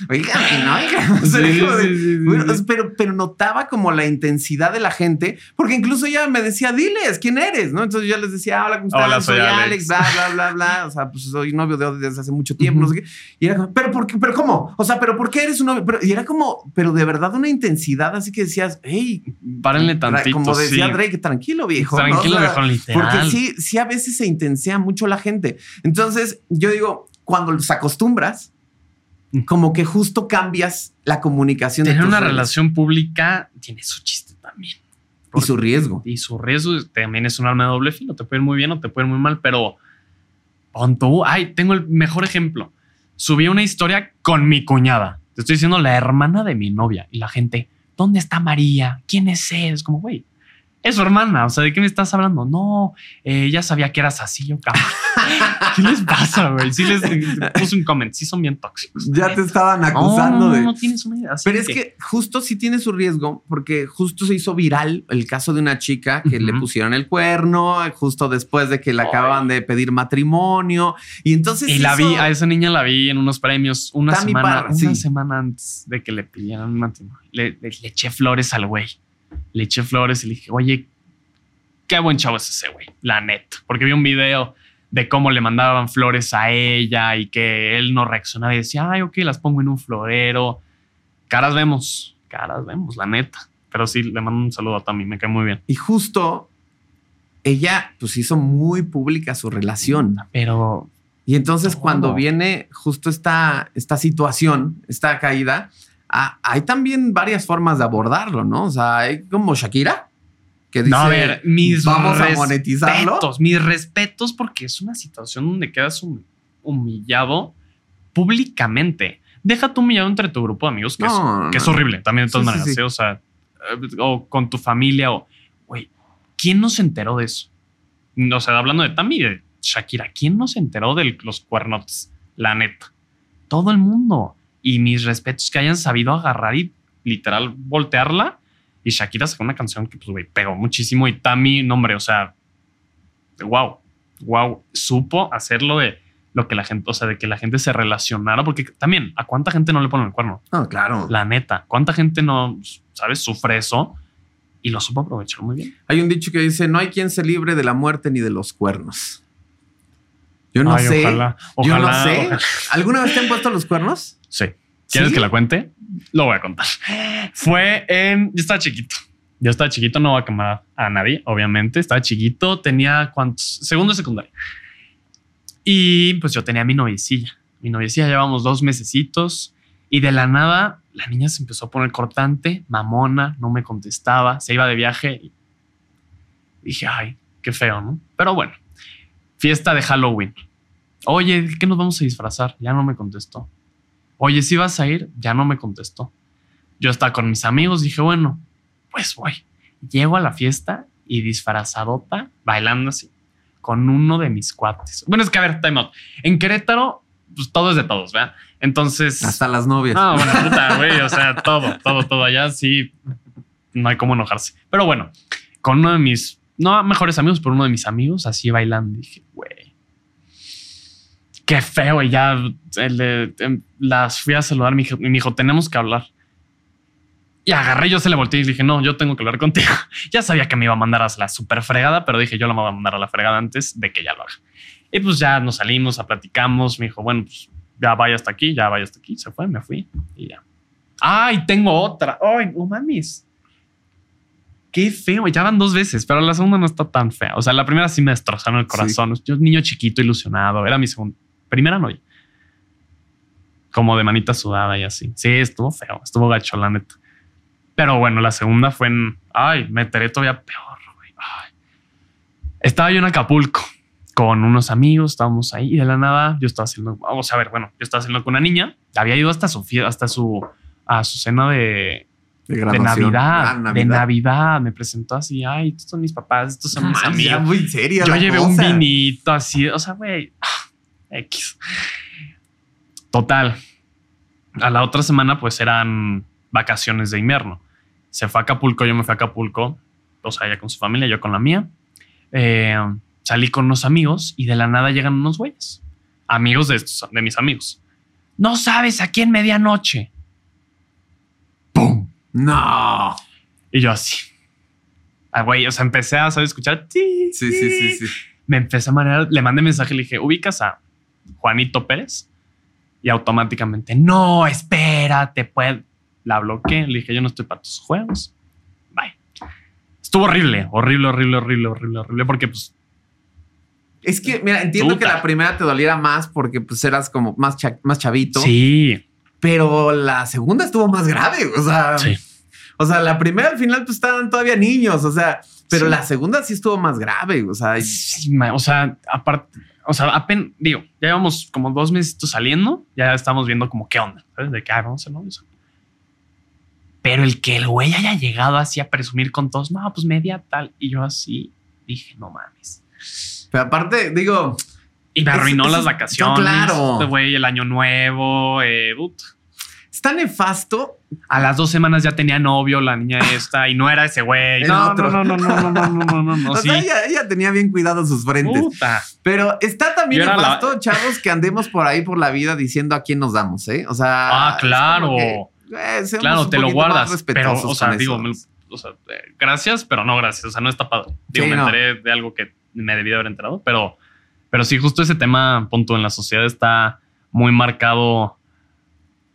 Oiga, no, oiga. O sea, Sí, sí, sí, bueno, pero, pero notaba como la intensidad de la gente, porque incluso ella me decía, diles, ¿quién eres? ¿No? Entonces yo les decía, hola, ¿cómo estás? Hola, soy Alex. Alex, bla, bla, bla, bla. O sea, pues soy novio de desde hace mucho tiempo, no sé qué. Y era como, ¿pero por qué? ¿Pero cómo? O sea, ¿pero por qué eres un novio? Pero- y era como, pero de verdad una intensidad así que decías, hey, Párenle tantito, Como decía. Drake, tranquilo, viejo. ¿no? Tranquilo, O sea, viejo, literal. Porque sí, sí, a veces se intensea mucho la gente. Entonces, yo digo, cuando los acostumbras, como que justo cambias la comunicación Tener una redes relación pública tiene su chiste también. y su riesgo. Y su riesgo también es un arma de doble filo. Te puede ir muy bien o te puede ir muy mal, pero pon tú. Ay, tengo el mejor ejemplo. Subí una historia con mi cuñada. Te estoy diciendo la hermana de mi novia y la gente, ¿dónde está María? ¿Quién es él? Es como, güey, es su hermana. O sea, ¿de qué me estás hablando? No, eh, ella sabía que eras así. Yo, cabrón. ¿Qué les pasa, güey? Sí les puse un comment. Sí son bien tóxicos. Ya te estaban acusando no, no, de. no tienes una idea. Así Pero es que justo sí tiene su riesgo, porque justo se hizo viral el caso de una chica que le pusieron el cuerno, justo después de que le Ay. acababan de pedir matrimonio. Y entonces. Y la hizo- vi, a esa niña la vi en unos premios una Tammy semana, Parra, una sí. semana antes de que le pidieran matrimonio. Le, le- le eché flores al güey. Le eché flores y le dije, oye, qué buen chavo es ese güey, la neta. Porque vi un video de cómo le mandaban flores a ella y que él no reaccionaba y decía, ay, ok, las pongo en un florero. Caras vemos, caras vemos, la neta. Pero sí, le mando un saludo a Tami, me cae muy bien. Y justo ella pues hizo muy pública su relación. Pero Y entonces cuando viene justo esta, esta situación, esta caída, ah, hay también varias formas de abordarlo, ¿no? O sea, hay como Shakira, que dice, no, a ver, mis vamos a monetizarlo. respetos, mis respetos, porque es una situación donde quedas hum- humillado públicamente. Deja tu humillado entre tu grupo de amigos, que, No, es, que es no. horrible también de todas Sí, maneras. sí. ¿eh? O sea, eh, o con tu familia, o, güey, ¿quién no se enteró de eso? O sea, hablando de Tami de Shakira, ¿quién no se enteró de los cuernotes? La neta. Todo el mundo. Y mis respetos que hayan sabido agarrar y literal voltearla. Y Shakira sacó una canción que, pues, güey, pegó muchísimo. Y Tami, no, hombre, o sea, wow, wow, supo hacerlo de lo que la gente, o sea, de que la gente se relacionara, porque también, ¿a cuánta gente no le ponen el cuerno? No, claro. La neta, ¿cuánta gente no, sabes, sufre eso? y lo supo aprovechar muy bien. Hay un dicho que dice, no hay quien se libre de la muerte ni de los cuernos. Yo no Ay, sé. ojalá, yo no sé. ojalá. ¿Alguna vez te han puesto los cuernos? Sí. ¿Quieres ¿Sí? que la cuente? Lo voy a contar. Fue en. Yo estaba chiquito. Yo estaba chiquito, no voy a quemar a nadie, obviamente. Estaba chiquito, tenía cuántos. Segundo de secundaria. Y pues yo tenía mi noviecilla. Mi noviecilla llevamos dos mesecitos y de la nada la niña se empezó a poner cortante, mamona, no me contestaba, se iba de viaje. Y dije, ay, qué feo, ¿no? Pero bueno, fiesta de Halloween. Oye, ¿de ¿qué nos vamos a disfrazar? Ya no me contestó. Oye, si vas a ir, ya no me contestó. Yo estaba con mis amigos, dije, bueno, pues voy. Llego a la fiesta y disfrazadota, bailando así, con uno de mis cuates. Bueno, es que a ver, time out. En Querétaro, pues todo es de todos, ¿verdad? Entonces. Hasta las novias. Ah, bueno, puta, güey. O sea, todo, todo, todo allá sí. No hay cómo enojarse. Pero bueno, con uno de mis, no mejores amigos, pero uno de mis amigos, así bailando, dije, güey. Qué feo. Y ya el de- em, las fui a saludar. Me dijo, tenemos que hablar. Y agarré, yo se le volteé y dije, no, yo tengo que hablar contigo. ya sabía que me iba a mandar a la super fregada, pero dije, yo la voy a mandar a la fregada antes de que ya lo haga. Y pues ya nos salimos, a platicamos. Me dijo, bueno, pues ya vaya hasta aquí, ya vaya hasta aquí. Se fue, me fui y ya. Ay, tengo otra. Ay, no mames. Qué feo. Ya van dos veces, pero la segunda no está tan fea. O sea, la primera sí me destrozaron el corazón. Yo, niño chiquito, ilusionado. Era mi segunda. Primera no. Como de manita sudada y así. Sí, estuvo feo. Estuvo gacho, la neta. Pero bueno, la segunda fue en. Ay, me enteré todavía peor. güey. Ay. Estaba yo en Acapulco con unos amigos, estábamos ahí y de la nada yo estaba haciendo, vamos a ver, bueno, yo estaba haciendo con una niña, había ido hasta su hasta su a su cena de, De, de graduación. Navidad, Ah, de Navidad, me presentó así, ay, estos son mis papás, estos son mis Ah, ya, amigos. muy seria Yo la llevé un vinito así, o sea, güey, X. Total. A la otra semana, pues eran vacaciones de invierno. Se fue a Acapulco, yo me fui a Acapulco, o sea, ella con su familia, yo con la mía. Eh, salí con unos amigos y de la nada llegan unos güeyes, amigos de, estos, de mis amigos. No sabes, aquí en medianoche. ¡Pum! No. Y yo así. Ah, güey, o sea, empecé a ¿sabes? escuchar. ti, Sí, sí, sí, sí. me empecé a manejar, le mandé mensaje, le dije, ubicas a Juanito Pérez y automáticamente, no, espérate, pues la bloqueé, le dije, yo no estoy para tus juegos. Bye. Estuvo horrible, horrible, horrible, horrible, horrible, horrible, porque pues, Es que, mira, entiendo Puta. que la primera te doliera más porque pues eras como más, cha- más chavito. sí, Pero la segunda estuvo más grave. O sea, sí. o sea, la primera al final pues estaban todavía niños. O sea, pero Sí. la segunda sí estuvo más grave. O sea, y- Sí, ma- o sea, aparte, o sea, apenas, digo, ya llevamos como dos meses saliendo, ya estamos viendo como qué onda, ¿sabes? De que, ah, vamos a ser novios. Pero el que el güey haya llegado así a presumir con todos, no, pues media tal, y yo así dije, no mames. pero aparte, digo, Y me arruinó es- las no, vacaciones. claro. Este güey, el año nuevo, eh, está nefasto. A las dos semanas ya tenía novio la niña esta y no era ese güey. No, no, no, no, no, no, no, no, no, no, no, o sí. sea, ella, ella tenía bien cuidado sus frentes. Puta. Pero está también era la- nefasto, chavos, que andemos por ahí por la vida diciendo a quién nos damos, ¿eh? O sea. Ah, claro. que, seamos Claro, te lo guardas, pero, o sea, digo, me o sea, eh, gracias, pero no gracias. O sea, no está padre. Digo, Sí, me no. enteré de algo que me debí de haber enterado, pero, pero sí, justo ese tema, punto, en la sociedad está muy marcado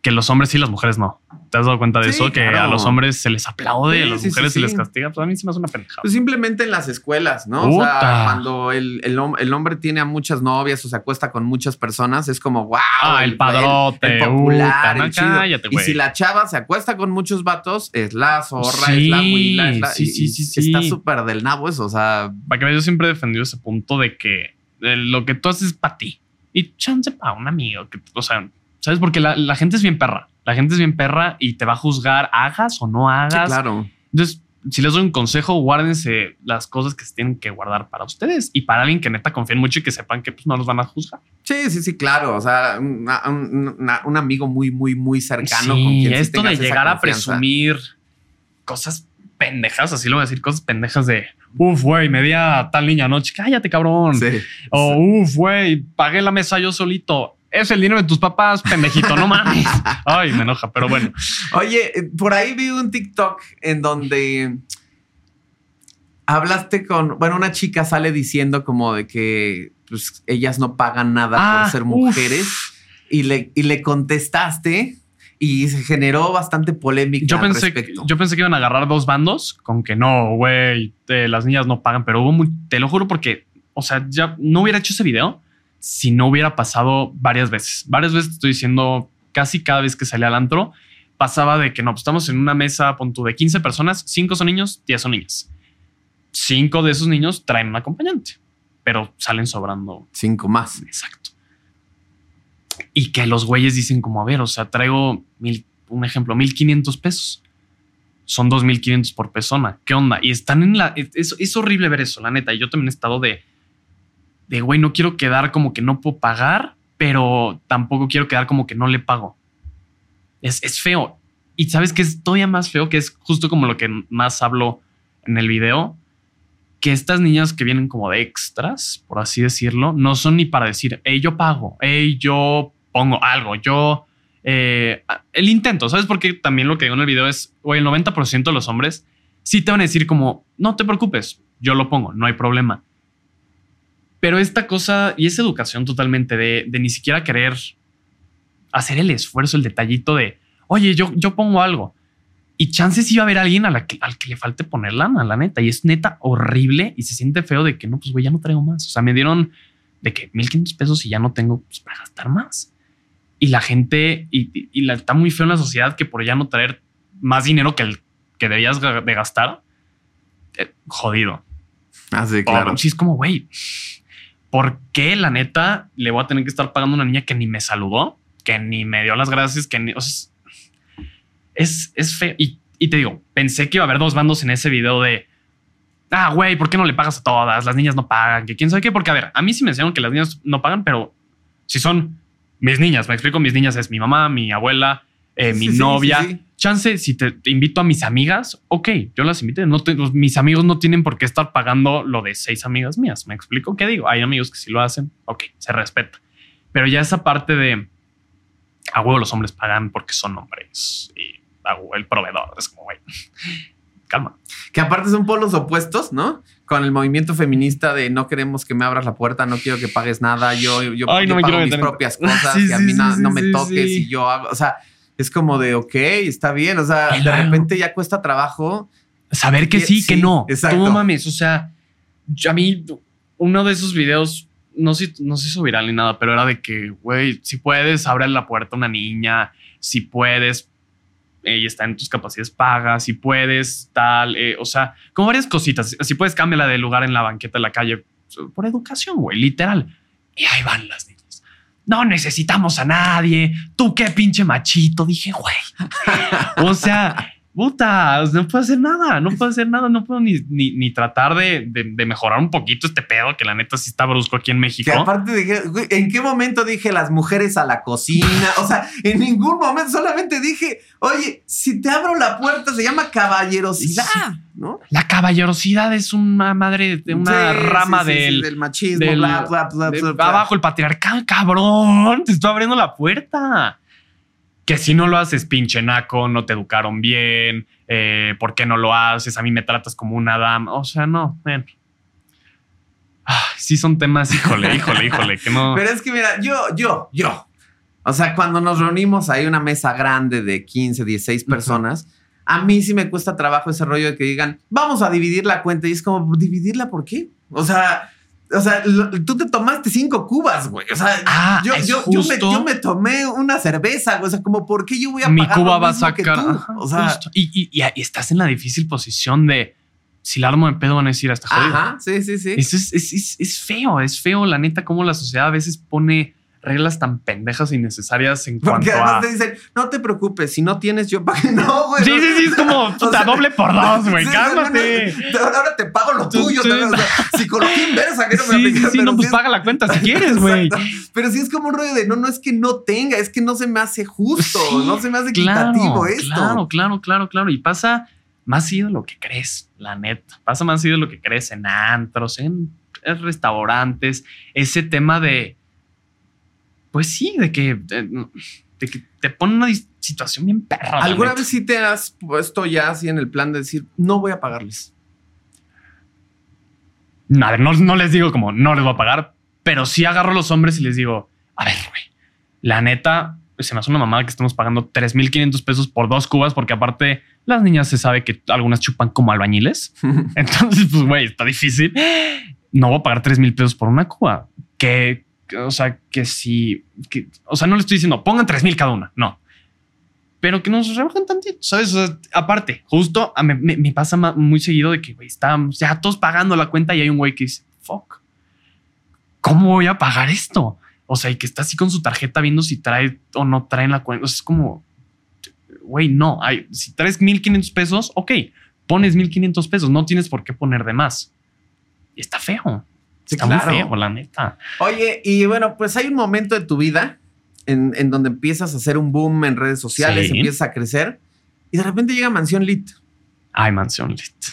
que los hombres sí, las mujeres no. ¿Te has dado cuenta de Sí, eso? Que a los hombres se les aplaude, Sí, a las sí, mujeres se les castiga. Pues a mí sí me hace una pendejada. Pues simplemente en las escuelas, ¿no? O sea, cuando el, el hom- el hombre tiene a muchas novias o se acuesta con muchas personas, es como, wow. Ah, el padrote, El, popular, el chido. cállate, y si la chava se acuesta con muchos vatos, es la zorra, Sí, es la huila, es la. sí, y- sí, sí, sí. Está súper del nabo eso, o sea. Para que yo siempre he defendido ese punto de que lo que tú haces es para ti y chance para un amigo. Que, o sea, ¿sabes? Porque la, la gente es bien perra. La gente es bien perra y te va a juzgar, hagas o no hagas. Sí, claro. Entonces, si les doy un consejo, guárdense las cosas que se tienen que guardar para ustedes y para alguien que neta confíen mucho y que sepan que pues, no los van a juzgar. Sí, sí, sí, claro. O sea, una- un, una- un amigo muy, muy, muy cercano Sí, con quien sí esto de llegar a presumir cosas pendejas, así lo voy a decir, cosas pendejas de, uf, güey, me di a tal niña anoche, cállate, cabrón. Sí. O, uf, güey, pagué la mesa yo solito. Es el dinero de tus papás, pendejito, no mames. Ay, me enoja, pero bueno. Oye, eh, por ahí vi un TikTok en donde hablaste con, bueno, una chica sale diciendo como de que pues, ellas no pagan nada Ah, por ser uf. mujeres y le, y le contestaste y se generó bastante polémica Yo al pensé, que, respecto. yo pensé que iban a agarrar dos bandos con que no, güey, las niñas no pagan, pero hubo muy, te lo juro porque, o sea, ya no hubiera hecho ese video si no hubiera pasado varias veces. Varias veces te estoy diciendo, casi cada vez que salía al antro, pasaba de que no, pues estamos en una mesa, pon tú, de 15 personas, 5 son niños, 10 son niñas. 5 de esos niños traen un acompañante, pero salen sobrando Cinco más. Exacto. Y que los güeyes dicen como, a ver, o sea, traigo mil, un ejemplo, 1500 pesos. Son 2500 por persona. ¿Qué onda? Y están en la... Es, es horrible ver eso, la neta. Y yo también he estado de... De, güey, no quiero quedar como que no puedo pagar, pero tampoco quiero quedar como que no le pago. Es, es feo. Y sabes que es todavía más feo, que es justo como lo que más hablo en el video, que estas niñas que vienen como de extras, por así decirlo, no son ni para decir, hey, yo pago, hey, yo pongo algo, yo... eh, el intento, ¿sabes? Porque también lo que digo en el video es, güey, el 90% de los hombres sí te van a decir como, no te preocupes, yo lo pongo, no hay problema. Pero esta cosa, y esa educación totalmente de, de ni siquiera querer hacer el esfuerzo, el detallito de, oye, yo, yo pongo algo. Y chances iba a haber alguien a la que, al que le falte poner lana, la neta. Y es neta horrible y se siente feo de que no, pues güey, ya no traigo más. O sea, me dieron de que 1500 pesos y ya no tengo pues, para gastar más. Y la gente, y, y- y la, está muy feo en la sociedad que por ya no traer más dinero que el que debías de gastar, eh, jodido. Ah, sí, claro. Es como, güey, ¿por qué la neta le voy a tener que estar pagando a una niña que ni me saludó, que ni me dio las gracias, que ni. O sea, es, es feo. Y, y te digo, pensé que iba a haber dos bandos en ese video de. Ah, güey, ¿por qué no le pagas a todas? Las niñas no pagan, que quién sabe qué. Porque, a ver, a mí sí me enseñaron que las niñas no pagan, pero si son mis niñas, me explico, mis niñas es mi mamá, mi abuela, eh, mi Sí, novia. sí, sí. Chance, si te, te invito a mis amigas, ok, yo las invité. No te- los- mis amigos no tienen por qué estar pagando lo de seis amigas mías. ¿Me explico qué digo? Hay amigos que sí lo hacen, ok, se respeta. Pero ya esa parte de a huevo los hombres pagan porque son hombres y a huevo el proveedor es como, güey, calma. Que aparte son polos opuestos, ¿no? Con el movimiento feminista de no queremos que me abras la puerta, no quiero que pagues nada, yo, yo, Ay, yo no pago mis propias cosas Sí, y a mí sí, na- sí, no me toques y yo hago, o sea, es como de, ok, está bien, o sea, de repente ya cuesta trabajo. Saber que sí, que no. exacto. No mames, o sea, yo- a mí uno de esos videos no se, no se hizo viral ni nada, pero era de que, güey, si puedes, abre la puerta a una niña, si puedes, y está en tus capacidades, paga, si puedes, tal, eh, o sea, como varias cositas. Si puedes, cámbiala de lugar en la banqueta de la calle por educación, güey, literal. Y ahí van las niñas. No necesitamos a nadie. Tú qué pinche machito. Dije, güey. O sea, puta, no puedo hacer nada, no puedo hacer nada, no puedo ni, ni, ni tratar de, de- de mejorar un poquito este pedo, que la neta sí está brusco aquí en México. Que aparte dije, ¿en qué momento dije las mujeres a la cocina? O sea, en ningún momento solamente dije, oye, si te abro la puerta se llama caballerosidad, ¿no? La caballerosidad es una madre de una Sí, rama sí, del, del machismo, del- bla, bla, bla, de bla, bla. abajo el patriarcado, cabrón, te estoy abriendo la puerta. Que si no lo haces, pinche naco, no te educaron bien, eh, ¿por qué no lo haces? A mí me tratas como una dama. O sea, no, ven. Ah, sí son temas, híjole, híjole, híjole, que no. Pero es que mira, yo, yo, yo. O sea, cuando nos reunimos hay una mesa grande de 15, 16 Ujú. personas, a mí sí me cuesta trabajo ese rollo de que digan, vamos a dividir la cuenta. Y es como, ¿dividirla por qué? O sea, o sea, lo- tú te tomaste cinco cubas, güey. O sea, Ah, yo, es yo, yo me, justo. yo me tomé una cerveza, güey. O sea, como, ¿por qué yo voy a mi pagar Cuba lo va a sacar. Ajá, o sea, y, y- y- y estás en la difícil posición de si la armo de pedo van a decir hasta jodido. ajá, sí, sí, sí. Eso es, es- es- es feo, es feo, la neta, cómo la sociedad a veces pone reglas tan pendejas e innecesarias en Porque cuanto además a. te dicen, no te preocupes, si no tienes, yo pago. No, güey. Sí, no. sí, sí, es como puta, sea, doble por dos, güey. Sí, cálmate. no, no, ahora te pago lo tuyo. también, o sea, psicología inversa, que no me Sí, sí, aplicas, sí, no, pues es- paga la cuenta si quieres, güey. Pero sí es como un rollo de no, no es que no tenga, es que no se me hace justo, Sí, no se me hace Claro, equitativo esto. claro, claro, claro, claro. Y pasa más de lo que crees, la neta. Pasa más de lo que crees en antros, en restaurantes. Ese tema de, pues sí, de que, de, de que te pone una situación bien perra. ¿Alguna vez sí te has puesto ya así en el plan de decir, no voy a pagarles? A ver, no, no les digo como no les voy a pagar, pero sí agarro a los hombres y les digo, a ver, güey, la neta, se me hace una mamada que estamos pagando 3.500 pesos por dos cubas, porque aparte las niñas se sabe que algunas chupan como albañiles. Entonces, pues, güey, está difícil. No voy a pagar 3.000 pesos por una cuba. Que, o sea, que si, que, o sea, no le estoy diciendo pongan 3.000 cada una, no. Pero que nos rebajen tantito, ¿sabes? O sea, aparte, justo a- me, me- pasa muy seguido de que, güey, estamos ya todos pagando la cuenta y hay un güey que dice, fuck, ¿cómo voy a pagar esto? O sea, y que está así con su tarjeta viendo si trae o no trae en la cuenta. O sea, es como, güey, no, hay, si traes 1500 pesos, ok, pones 1500 pesos, no tienes por qué poner de más. Está feo. Sí, está claro. muy feo, la neta. Oye, y bueno, pues hay un momento de tu vida en, en donde empiezas a hacer un boom en redes sociales, Sí. empiezas a crecer y de repente llega Mansión Lit, Ay, Mansión Lit.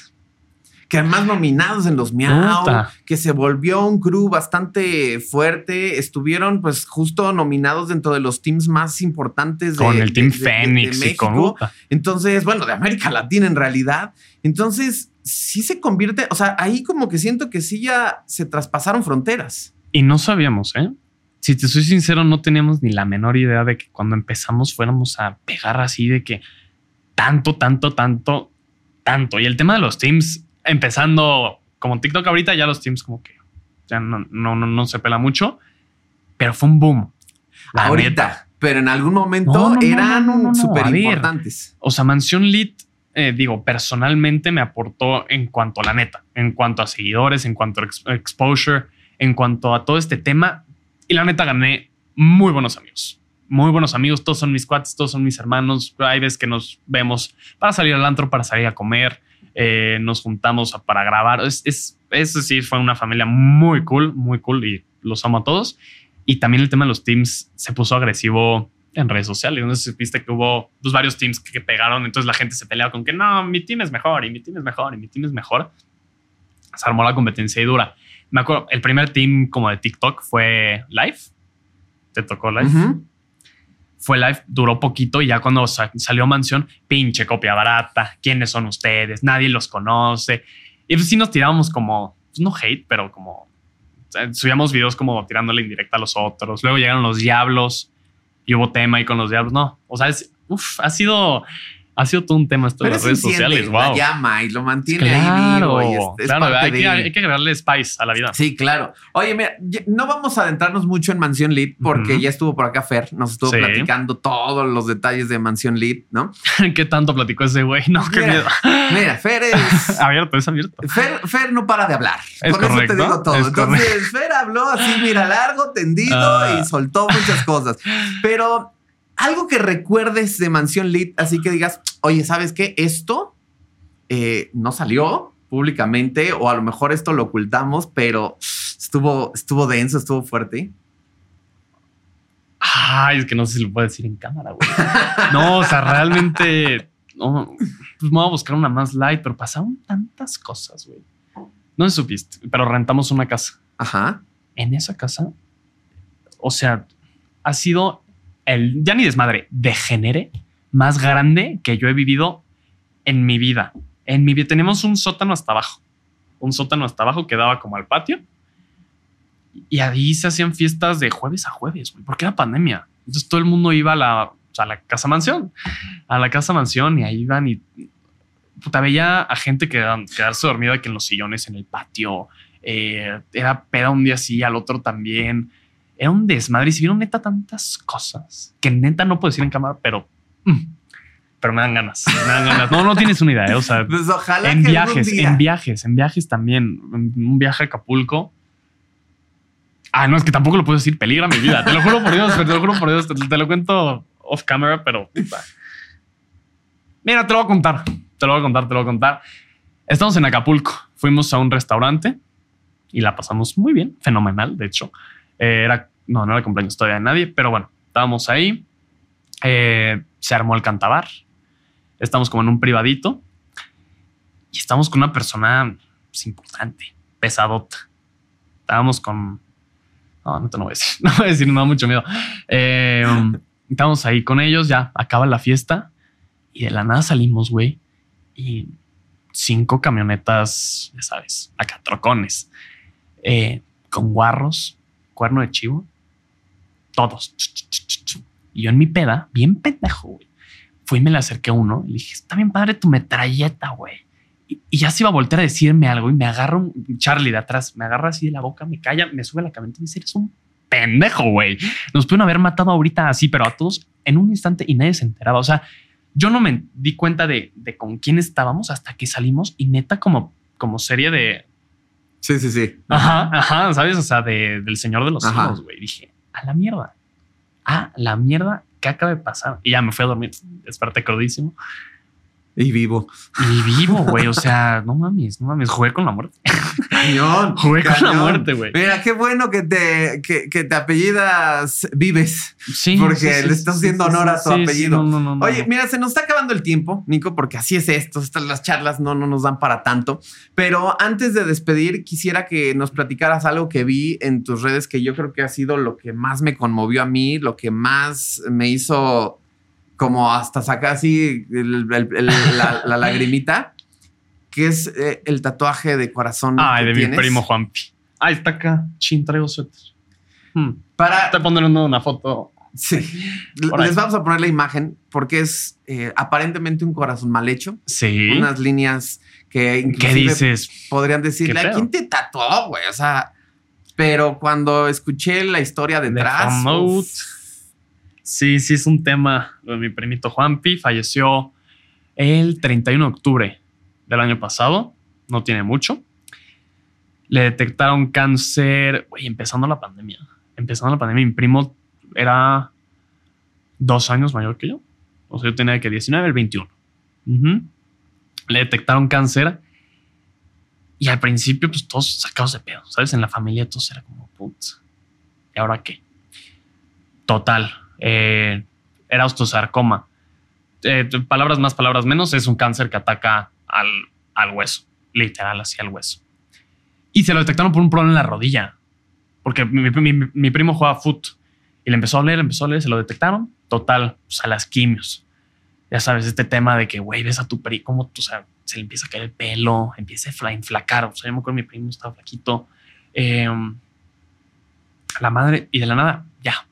Que además nominados en los Miau, Puta. que se volvió un crew bastante fuerte, estuvieron pues justo nominados dentro de los teams más importantes de, Con el Team de- de- de- de Fénix y con México. puta. Entonces, bueno, de América Latina en realidad. Entonces, sí se convierte, o sea, ahí como que siento que sí ya se traspasaron fronteras. Y no sabíamos, ¿eh? Si te soy sincero, no teníamos ni la menor idea de que cuando empezamos fuéramos a pegar así de que tanto, tanto, tanto, tanto. Y el tema de los teams, empezando como TikTok ahorita, ya los teams como que ya no, no, no, no se pela mucho, pero fue un boom. La ahorita, neta. pero en algún momento eran súper importantes. O sea, Mansión Lit, eh, digo, personalmente me aportó en cuanto a la neta, en cuanto a seguidores, en cuanto a ex- exposure, en cuanto a todo este tema. Y la neta gané muy buenos amigos. Muy buenos amigos. Todos son mis cuates, todos son mis hermanos. Hay veces que nos vemos para salir al antro, para salir a comer. Eh, nos juntamos para grabar. Es, es, eso sí, fue una familia muy cool, muy cool y los amo a todos. Y también el tema de los teams se puso agresivo en redes sociales. Entonces viste que hubo pues, varios teams que, pegaron. Entonces la gente se peleaba con que no, mi team es mejor y mi team es mejor y mi team es mejor. Se armó la competencia y dura. Me acuerdo, el primer team como de TikTok fue Live. Te tocó Live. Fue Live, duró poquito y ya cuando sa- salió Mansión, pinche copia barata. ¿Quiénes son ustedes? Nadie los conoce. Y pues sí nos tirábamos como, pues, no hate, pero como sea, subíamos videos como tirándole indirecta a los otros. Luego llegaron los diablos y hubo tema ahí con los diablos. No, o sea, es, uf, ha sido, ha sido todo un tema esto de las eso redes sociales. la Wow. llama y lo mantiene ahí Claro, vivo. y es- claro, hay de- que, hay que agregarle spice a la vida. Sí, claro. Oye, mira, no vamos a adentrarnos mucho en Mansión Lit porque ya estuvo por acá Fer, nos estuvo Sí. platicando todos los detalles de Mansión Lit, ¿no? ¿Qué tanto platicó ese güey? No, qué miedo. Mira, Fer es... abierto, es abierto. Fer, Fer no para de hablar. Es Con eso correcto, te digo todo. es Entonces, Fer habló así, mira, largo, tendido Ah. y soltó muchas cosas. Pero algo que recuerdes de Mansión Lit, así que digas, oye, ¿sabes qué? Esto eh, no salió públicamente o a lo mejor esto lo ocultamos, pero estuvo, estuvo denso, estuvo fuerte. Ay, es que no sé si lo puedo decir en cámara, güey. No, o sea, realmente. No, pues me voy a buscar una más light, pero pasaron tantas cosas, güey. No si supiste, pero rentamos una casa. Ajá. En esa casa, o sea, ha sido el ya ni desmadre, degenere más grande que yo he vivido en mi vida. En mi vida tenemos un sótano hasta abajo, un sótano hasta abajo que daba como al patio y ahí se hacían fiestas de jueves a jueves, porque era pandemia. Entonces todo el mundo iba a la, a la casa mansión, a la casa mansión y ahí iban y puta, veía a gente que quedarse dormida que en los sillones en el patio. eh, era peda un día así, al otro también. Era un desmadre y se vieron neta tantas cosas que neta no puedo decir en cámara, pero, mm, pero me dan ganas. Me dan ganas. No, no tienes una idea. ¿eh? O sea, Pues ojalá en que viajes, día- en viajes, en viajes también. Un viaje a Acapulco. Ah, no, es que tampoco lo puedo decir. Peligra mi vida. Te lo juro por Dios, te lo juro por Dios. Te, te lo cuento off camera, pero. Mira, te lo voy a contar. Te lo voy a contar, te lo voy a contar. Estamos en Acapulco. Fuimos a un restaurante y la pasamos muy bien. Fenomenal, de hecho. Eh, era, no, no era cumpleaños todavía de nadie, pero bueno, estábamos ahí. Eh, se armó el cantabar. Estamos como en un privadito y estamos con una persona pues, importante, pesadota. Estábamos con. No, no te lo voy a decir. No voy a decir, me da mucho miedo. Eh, estábamos ahí con ellos, ya acaba la fiesta y de la nada salimos, güey. Y cinco camionetas, ya sabes, acá trocones, eh, con guarros, cuerno de chivo, todos. Y yo en mi peda, bien pendejo, güey. Fui y me le acerqué a uno y le dije, está bien padre tu metralleta, güey. Y, y ya se iba a voltear a decirme algo y me agarra un Charlie de atrás, me agarra así de la boca, me calla, me sube a la camioneta y me dice, eres un pendejo, güey. Nos pueden haber matado ahorita así, pero a todos en un instante y nadie se enteraba. O sea, yo no me di cuenta de, de con quién estábamos hasta que salimos y neta como, como serie de... Sí, sí, sí. Ajá, ajá, ¿sabes? O sea, de, del Señor de los Ajá. Cielos, güey. Dije, a la mierda. A la mierda, ¿qué acaba de pasar? Y ya me fui a dormir, desperté crudísimo. Y vivo. Y vivo, güey. O sea, no mames, no mames, jugué con la muerte. Cañón. Jugué con la muerte, güey. Mira, qué bueno que te, que, que te apellidas Vives. Sí. Porque sí, sí, le estás haciendo sí, honor a tu apellido. no, no, no, Oye, mira, se nos está acabando el tiempo, Nico, porque así es esto. Estas las charlas no, no nos dan para tanto. Pero antes de despedir, quisiera que nos platicaras algo que vi en tus redes que yo creo que ha sido lo que más me conmovió a mí, lo que más me hizo como hasta sacar así el- el- el- la, la lagrimita, que es eh, el tatuaje de corazón. Ay, que de mi primo Juanpi. Ay, está acá. Chin, traigo suéter. Hmm. Para, Te pondré una foto. Sí. Les vamos a poner la imagen porque es eh, aparentemente un corazón mal hecho. Sí. Unas líneas que ¿Qué dices? podrían decirle ¿Qué a quién te tatuó, güey. O sea, pero cuando escuché la historia detrás. Sí, sí, es un tema. Mi primito Juanpi falleció el 31 de octubre del año pasado. No tiene mucho. Le detectaron cáncer, güey, empezando la pandemia. Empezando la pandemia, mi primo era dos años mayor que yo. O sea, yo tenía que 19, el 21. Ujú. Le detectaron cáncer. Y al principio, pues todos sacados de pedo, ¿sabes? En la familia todos era como, putz, ¿y ahora qué? Total. Eh, era osteosarcoma. Eh, palabras más, palabras menos, es un cáncer que ataca al, al hueso, literal, así al hueso. Y se lo detectaron por un problema en la rodilla, porque mi, mi- primo jugaba foot y le empezó a oler, empezó a oler, se lo detectaron. Total, pues a las quimios. Ya sabes, este tema de que, güey, ves a tu primo, como, se le empieza a caer el pelo, empieza a fla- inflacar. O sea, yo me acuerdo, mi primo estaba flaquito. Eh, la madre, y de la nada, ya,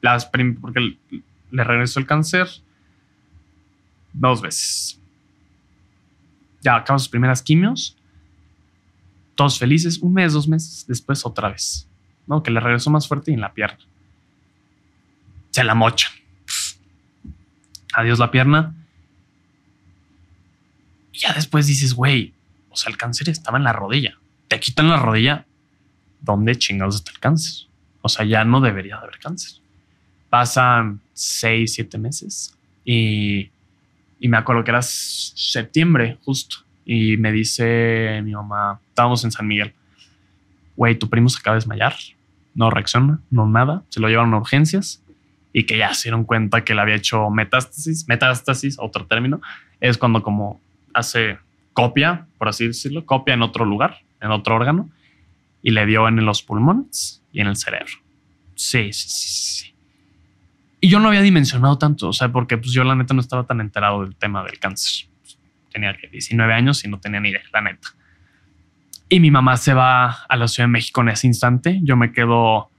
las porque le- regresó el cáncer dos veces. Ya acabó sus primeras quimios. Todos felices. Un mes, dos meses. Después otra vez. No, que le regresó más fuerte y en la pierna. Se la mochan. Adiós la pierna. Y ya después dices, güey, o sea, el cáncer estaba en la rodilla. Te quitan la rodilla. ¿Dónde chingados está el cáncer? O sea, ya no debería de haber cáncer pasan seis, siete meses y, y me acuerdo que era septiembre justo y me dice mi mamá, estábamos en San Miguel, güey, tu primo se acaba de desmayar, no reacciona, no nada, se lo llevaron a urgencias y que ya se dieron cuenta que le había hecho metástasis, metástasis, otro término, es cuando como hace copia, por así decirlo, copia en otro lugar, en otro órgano y le dio en los pulmones y en el cerebro. Sí, sí, sí, sí. Y yo no había dimensionado tanto, o sea, porque pues yo la neta no estaba tan enterado del tema del cáncer. Tenía que 19 años y no tenía ni idea, la neta. Y mi mamá se va a la Ciudad de México en ese instante. Yo me quedo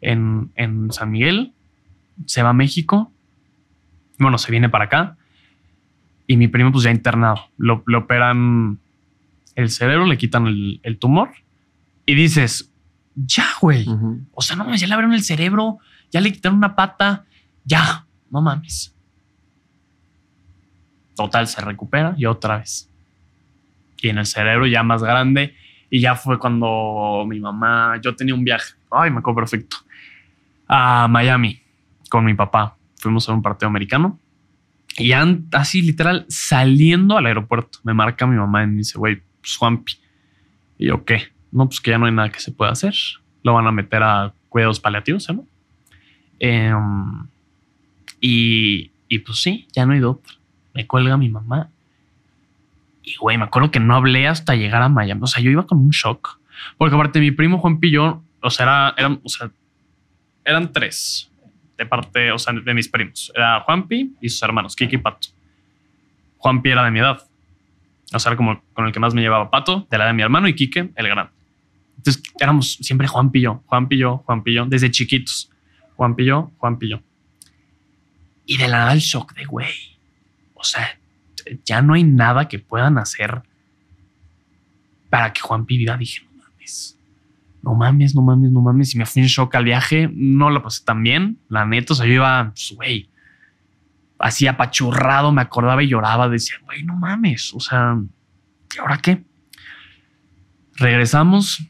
en, en San Miguel, se va a México. Bueno, se viene para acá. Y mi primo, pues ya internado. Lo, le operan el cerebro, le quitan el, el tumor. Y dices, ya, güey. O sea, no ya le abrieron el cerebro, ya le quitaron una pata, ya, no mames. Total, se recupera y otra vez. Y en el cerebro ya más grande. Y ya fue cuando mi mamá, yo tenía un viaje, ay, me acuerdo perfecto, a Miami con mi papá. Fuimos a un partido americano. Y así, literal, saliendo al aeropuerto, me marca mi mamá y me dice, güey, pues Juanpi. Y yo, ¿qué? No, pues que ya no hay nada que se pueda hacer. Lo van a meter a cuidados paliativos, ¿no? Em, y, y pues sí, ya no hay de otra. Me cuelga mi mamá. Y güey, me acuerdo que no hablé hasta llegar a Miami. O sea, yo iba con un shock. Porque aparte, mi primo Juan Pillo, o sea, era, eran, eran tres de parte, o sea, de mis primos. Era Juanpi y sus hermanos, Kiki y Pato. Juanpi era de mi edad. O sea, era como con el que más me llevaba Pato, de la de mi hermano y Quique, el grande. Entonces éramos siempre Juan Pillo, Juan Pillo, Juan Pillo, desde chiquitos. Juan Pillo, Juan. Y de la nada el shock de, güey, o sea, ya no hay nada que puedan hacer para que Juan viva. Dije, no mames, no mames, no mames, no mames. Y me fui en shock al viaje, no lo pasé tan bien, la neta. O sea, yo iba, pues, güey, así apachurrado, me acordaba y lloraba. Decía, güey, no mames, o sea, ¿y ahora qué? Regresamos,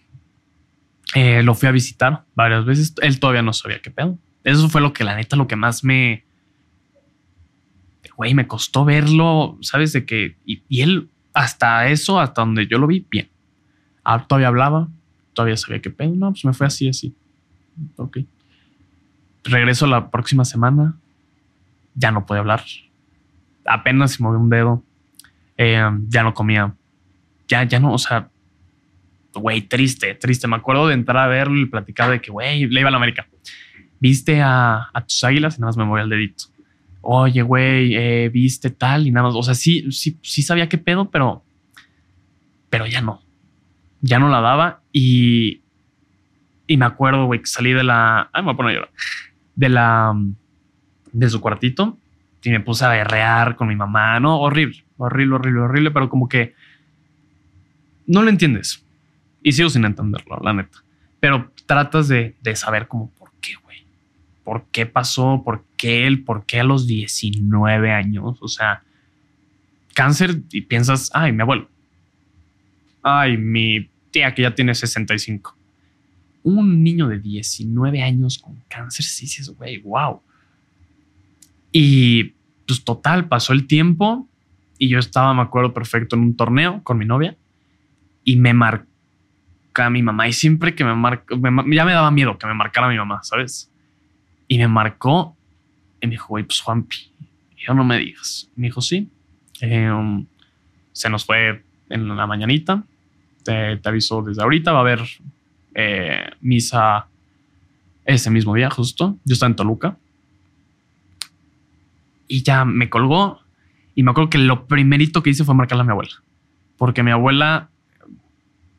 eh, lo fui a visitar varias veces. Él todavía no sabía qué pedo. Eso fue lo que, la neta, lo que más me. Güey, me costó verlo, ¿sabes? De que. Y, y él, hasta eso, hasta donde yo lo vi, bien. Ah, todavía hablaba, todavía sabía qué pedo. No, pues me fue así, así. Ok. Regreso la próxima semana. Ya no puede hablar. Apenas se movió un dedo. Eh, ya no comía. Ya, ya no, o sea, güey, triste, triste. Me acuerdo de entrar a verlo y platicar de que, güey, le iba a la América. Viste a, a, tus águilas y nada más me moví el dedito. Oye, güey, eh, viste tal y nada más. O sea, sí, sí, sí sabía qué pedo, pero, pero ya no. Ya no la daba y, y me acuerdo, güey, que salí de la. Ay, me voy a poner llorar. De la. de su cuartito y me puse a berrear con mi mamá. No, horrible, horrible, horrible, horrible, pero como que no lo entiendes y sigo sin entenderlo, la neta. Pero tratas de, de saber como por qué, güey. ¿Por qué pasó? ¿Por qué él? ¿Por qué a los 19 años? O sea, cáncer y piensas, ay, mi abuelo. Ay, mi tía que ya tiene 65. Un niño de 19 años con cáncer, sí, sí, güey, wow. Y pues total, pasó el tiempo y yo estaba, me acuerdo perfecto, en un torneo con mi novia y me marcó a mi mamá y siempre que me marcó, ya me daba miedo que me marcara mi mamá, ¿sabes? Y me marcó y me dijo, güey, pues Juanpi, yo no me digas. Me dijo, sí. Eh, se nos fue en la mañanita. Te, te, aviso desde ahorita. Va a haber eh, misa ese mismo día, justo. Yo estaba en Toluca. Y ya me colgó. Y me acuerdo que lo primerito que hice fue marcarle a mi abuela. Porque mi abuela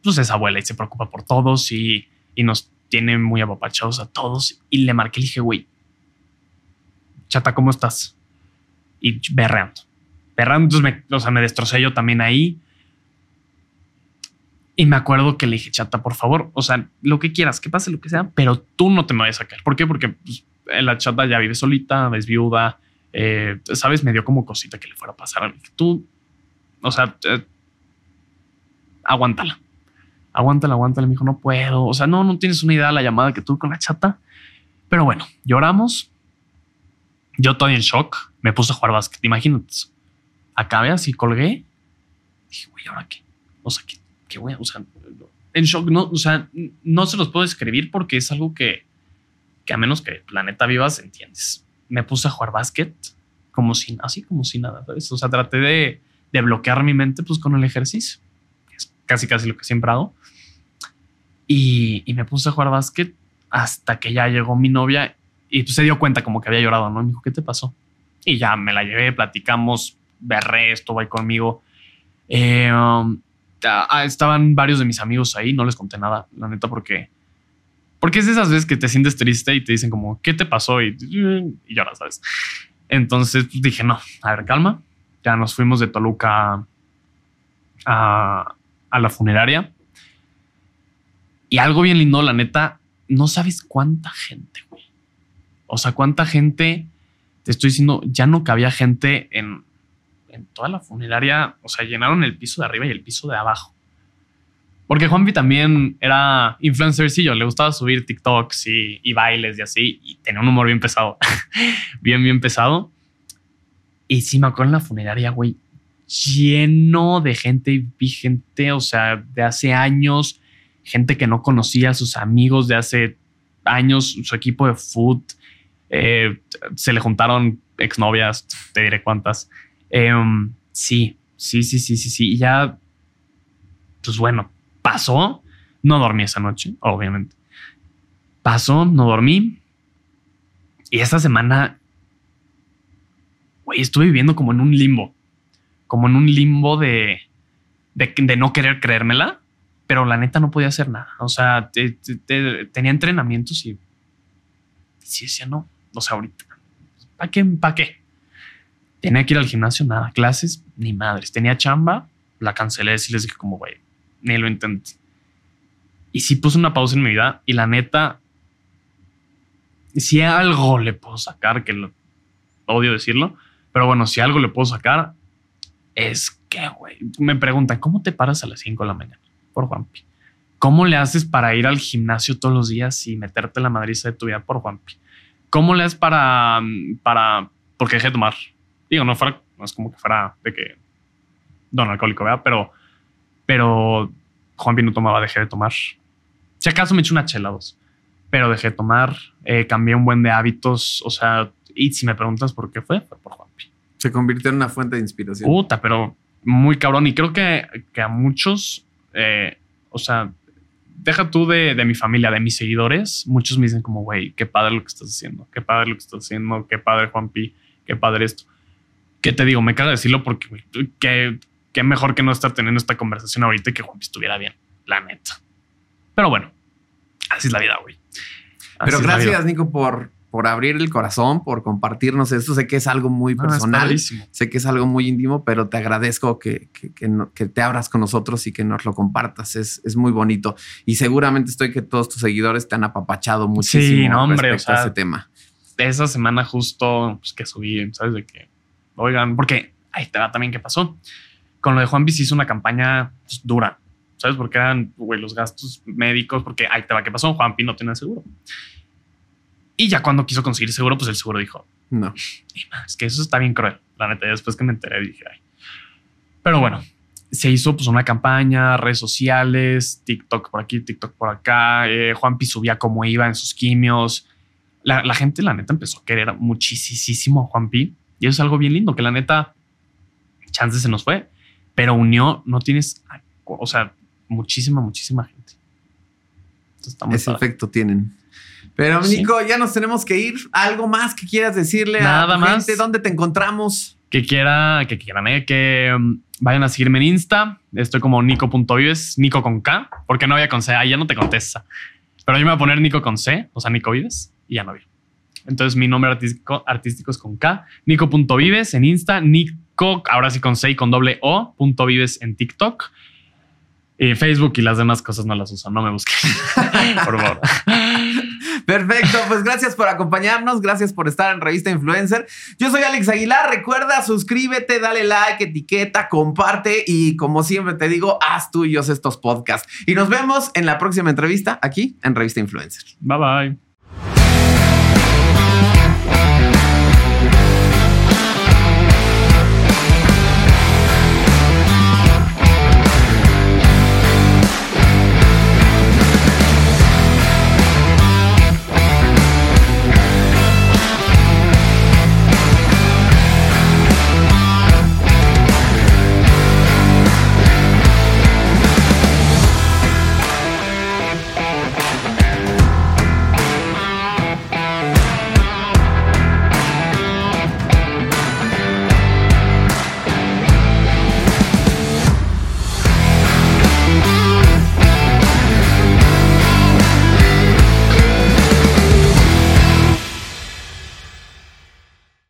pues es abuela y se preocupa por todos y, y nos tiene muy apapachados a todos. Y le marqué le dije, güey, chata, ¿cómo estás? Y berreando, berreando. Entonces me, o sea, me destrocé yo también ahí. Y me acuerdo que le dije, chata, por favor, o sea, lo que quieras, que pase lo que sea, pero tú no te me vayas a sacar. ¿Por qué? Porque pues, la chata ya vive solita, es viuda, eh, sabes, me dio como cosita que le fuera a pasar. Tú, o sea, eh, aguántala aguántala, aguántala. Me dijo, no puedo. O sea, no, no tienes una idea de la llamada que tuve con la chata. Pero bueno, lloramos. Yo todavía en shock. Me puse a jugar básquet. Imagínate. Acabé así, colgué. Dije, güey, ¿ahora qué? O sea, ¿qué, qué voy a...? O sea, en shock, no, o sea, no se los puedo escribir porque es algo que, que a menos que planeta vivas, entiendes. Me puse a jugar básquet como si, así como si nada, ¿sabes? O sea, traté de, de bloquear mi mente pues con el ejercicio. Es casi, casi lo que siempre hago. Y, y, me puse a jugar básquet hasta que ya llegó mi novia y pues se dio cuenta como que había llorado, ¿no? me dijo, ¿qué te pasó? Y ya me la llevé, platicamos, berré, estuvo ahí conmigo. Eh, um, estaban varios de mis amigos ahí, no les conté nada, la neta, porque... Porque es de esas veces que te sientes triste y te dicen como, ¿qué te pasó? Y, y lloras, ¿sabes? Entonces pues, dije, no, a ver, calma. Ya nos fuimos de Toluca a, a la funeraria y algo bien lindo, la neta, no sabes cuánta gente. O sea, cuánta gente, te estoy diciendo, ya no cabía gente en, en toda la funeraria. O sea, llenaron el piso de arriba y el piso de abajo. Porque Juanpi también era influencercillo, le gustaba subir TikToks y, y, bailes y así, y tenía un humor bien pesado, bien, bien pesado. Y sí me acuerdo en la funeraria, güey, lleno de gente, vi gente, o sea, de hace años, gente que no conocía, sus amigos de hace años, su equipo de foot, eh, se le juntaron exnovias, te diré cuántas. Eh, sí, sí, sí, sí, sí, sí. Y ya, pues bueno, pasó. No dormí esa noche, obviamente. Pasó, no dormí. Y esta semana, güey, estuve viviendo como en un limbo, como en un limbo de, de, no querer creérmela, pero la neta no podía hacer nada. O sea, te- tenía entrenamientos y sí decía no. O sea, ahorita, ¿para qué? ¿Para qué? Tenía que ir al gimnasio, nada. Clases, ni madres. Tenía chamba, la cancelé. Sí les dije como, güey, ni lo intenté. Y sí puse una pausa en mi vida y la neta, si algo le puedo sacar, que lo, odio decirlo, pero bueno, si algo le puedo sacar, es que, güey, me preguntan, ¿cómo te paras a las 5 de la mañana? Por Juanpi. ¿Cómo le haces para ir al gimnasio todos los días y meterte la madriza de tu vida por Juanpi? ¿Cómo le haces para, para, porque dejé de tomar? Digo, no fuera, no es como que fuera de que don alcohólico, ¿verdad? Pero, pero Juanpi no tomaba, dejé de tomar. Si acaso me eché una chela dos, pero dejé de tomar, eh, cambié un buen de hábitos, o sea, y si me preguntas por qué fue, fue por Juanpi. Se convirtió en una fuente de inspiración. Puta, pero muy cabrón. Y creo que, que a muchos, eh, o sea, deja tú de, de mi familia, de mis seguidores, muchos me dicen como, güey, qué padre lo que estás haciendo, qué padre lo que estás haciendo, qué padre Juanpi, qué padre esto. ¿Qué te digo? Me caga decirlo porque, güey, qué, qué mejor que no estar teniendo esta conversación ahorita y que Juanpi estuviera bien, la neta. Pero bueno, así es la vida, güey. Así Pero gracias, Nico, por, por abrir el corazón, por compartirnos esto. Sé que es algo muy personal. Sé que es algo muy íntimo, pero te agradezco que, que- que no- que te abras con nosotros y que nos lo compartas. Es, es muy bonito. Y seguramente estoy que todos tus seguidores te han apapachado muchísimo no, hombre, respecto o a ese tema. esa semana justo pues, que subí, ¿sabes? De que, oigan, porque ahí te va también qué pasó. Con lo de Juan hizo una campaña pues, dura, ¿sabes? Porque eran, güey, los gastos médicos, porque ahí te va qué pasó, Juanpi no tiene seguro. Y ya cuando quiso conseguir seguro, pues el seguro dijo, No. "Ni más, es que eso está bien cruel. La neta, ya después que me enteré dije, ay. Pero bueno, se hizo pues una campaña, redes sociales, TikTok por aquí, TikTok por acá. Eh, Juanpi subía cómo iba en sus quimios. La, la gente, la neta, empezó a querer muchísimo a Juanpi. Y eso es algo bien lindo, que la neta, chance se nos fue, pero unió, no tienes, o sea, muchísima, muchísima gente. Entonces, Ese padre. efecto tienen. Pero, Sí. Nico, ya nos tenemos que ir. ¿Algo más que quieras decirle a Nada más. gente? ¿Dónde te encontramos? que quiera, que quieran, eh, que um, vayan a seguirme en Insta. Estoy como nico.vives, Nico con K, porque no había con C. Ahí ya no te contesta. Pero yo me voy a poner Nico con C, o sea, Nico Vives, y ya no vi. Entonces mi nombre artístico, artístico es con K, Nico.vives en Insta, Nico, ahora sí con C y con doble O, punto vives en TikTok. Y Facebook y las demás cosas no las uso, no me busquen. Por favor. Perfecto, pues gracias por acompañarnos, gracias por estar en Revista Influencer. Yo soy Alex Aguilar, recuerda, suscríbete, dale like, etiqueta, comparte y como siempre te digo, haz tuyos estos podcasts. Y nos vemos en la próxima entrevista aquí en Revista Influencer. Bye bye.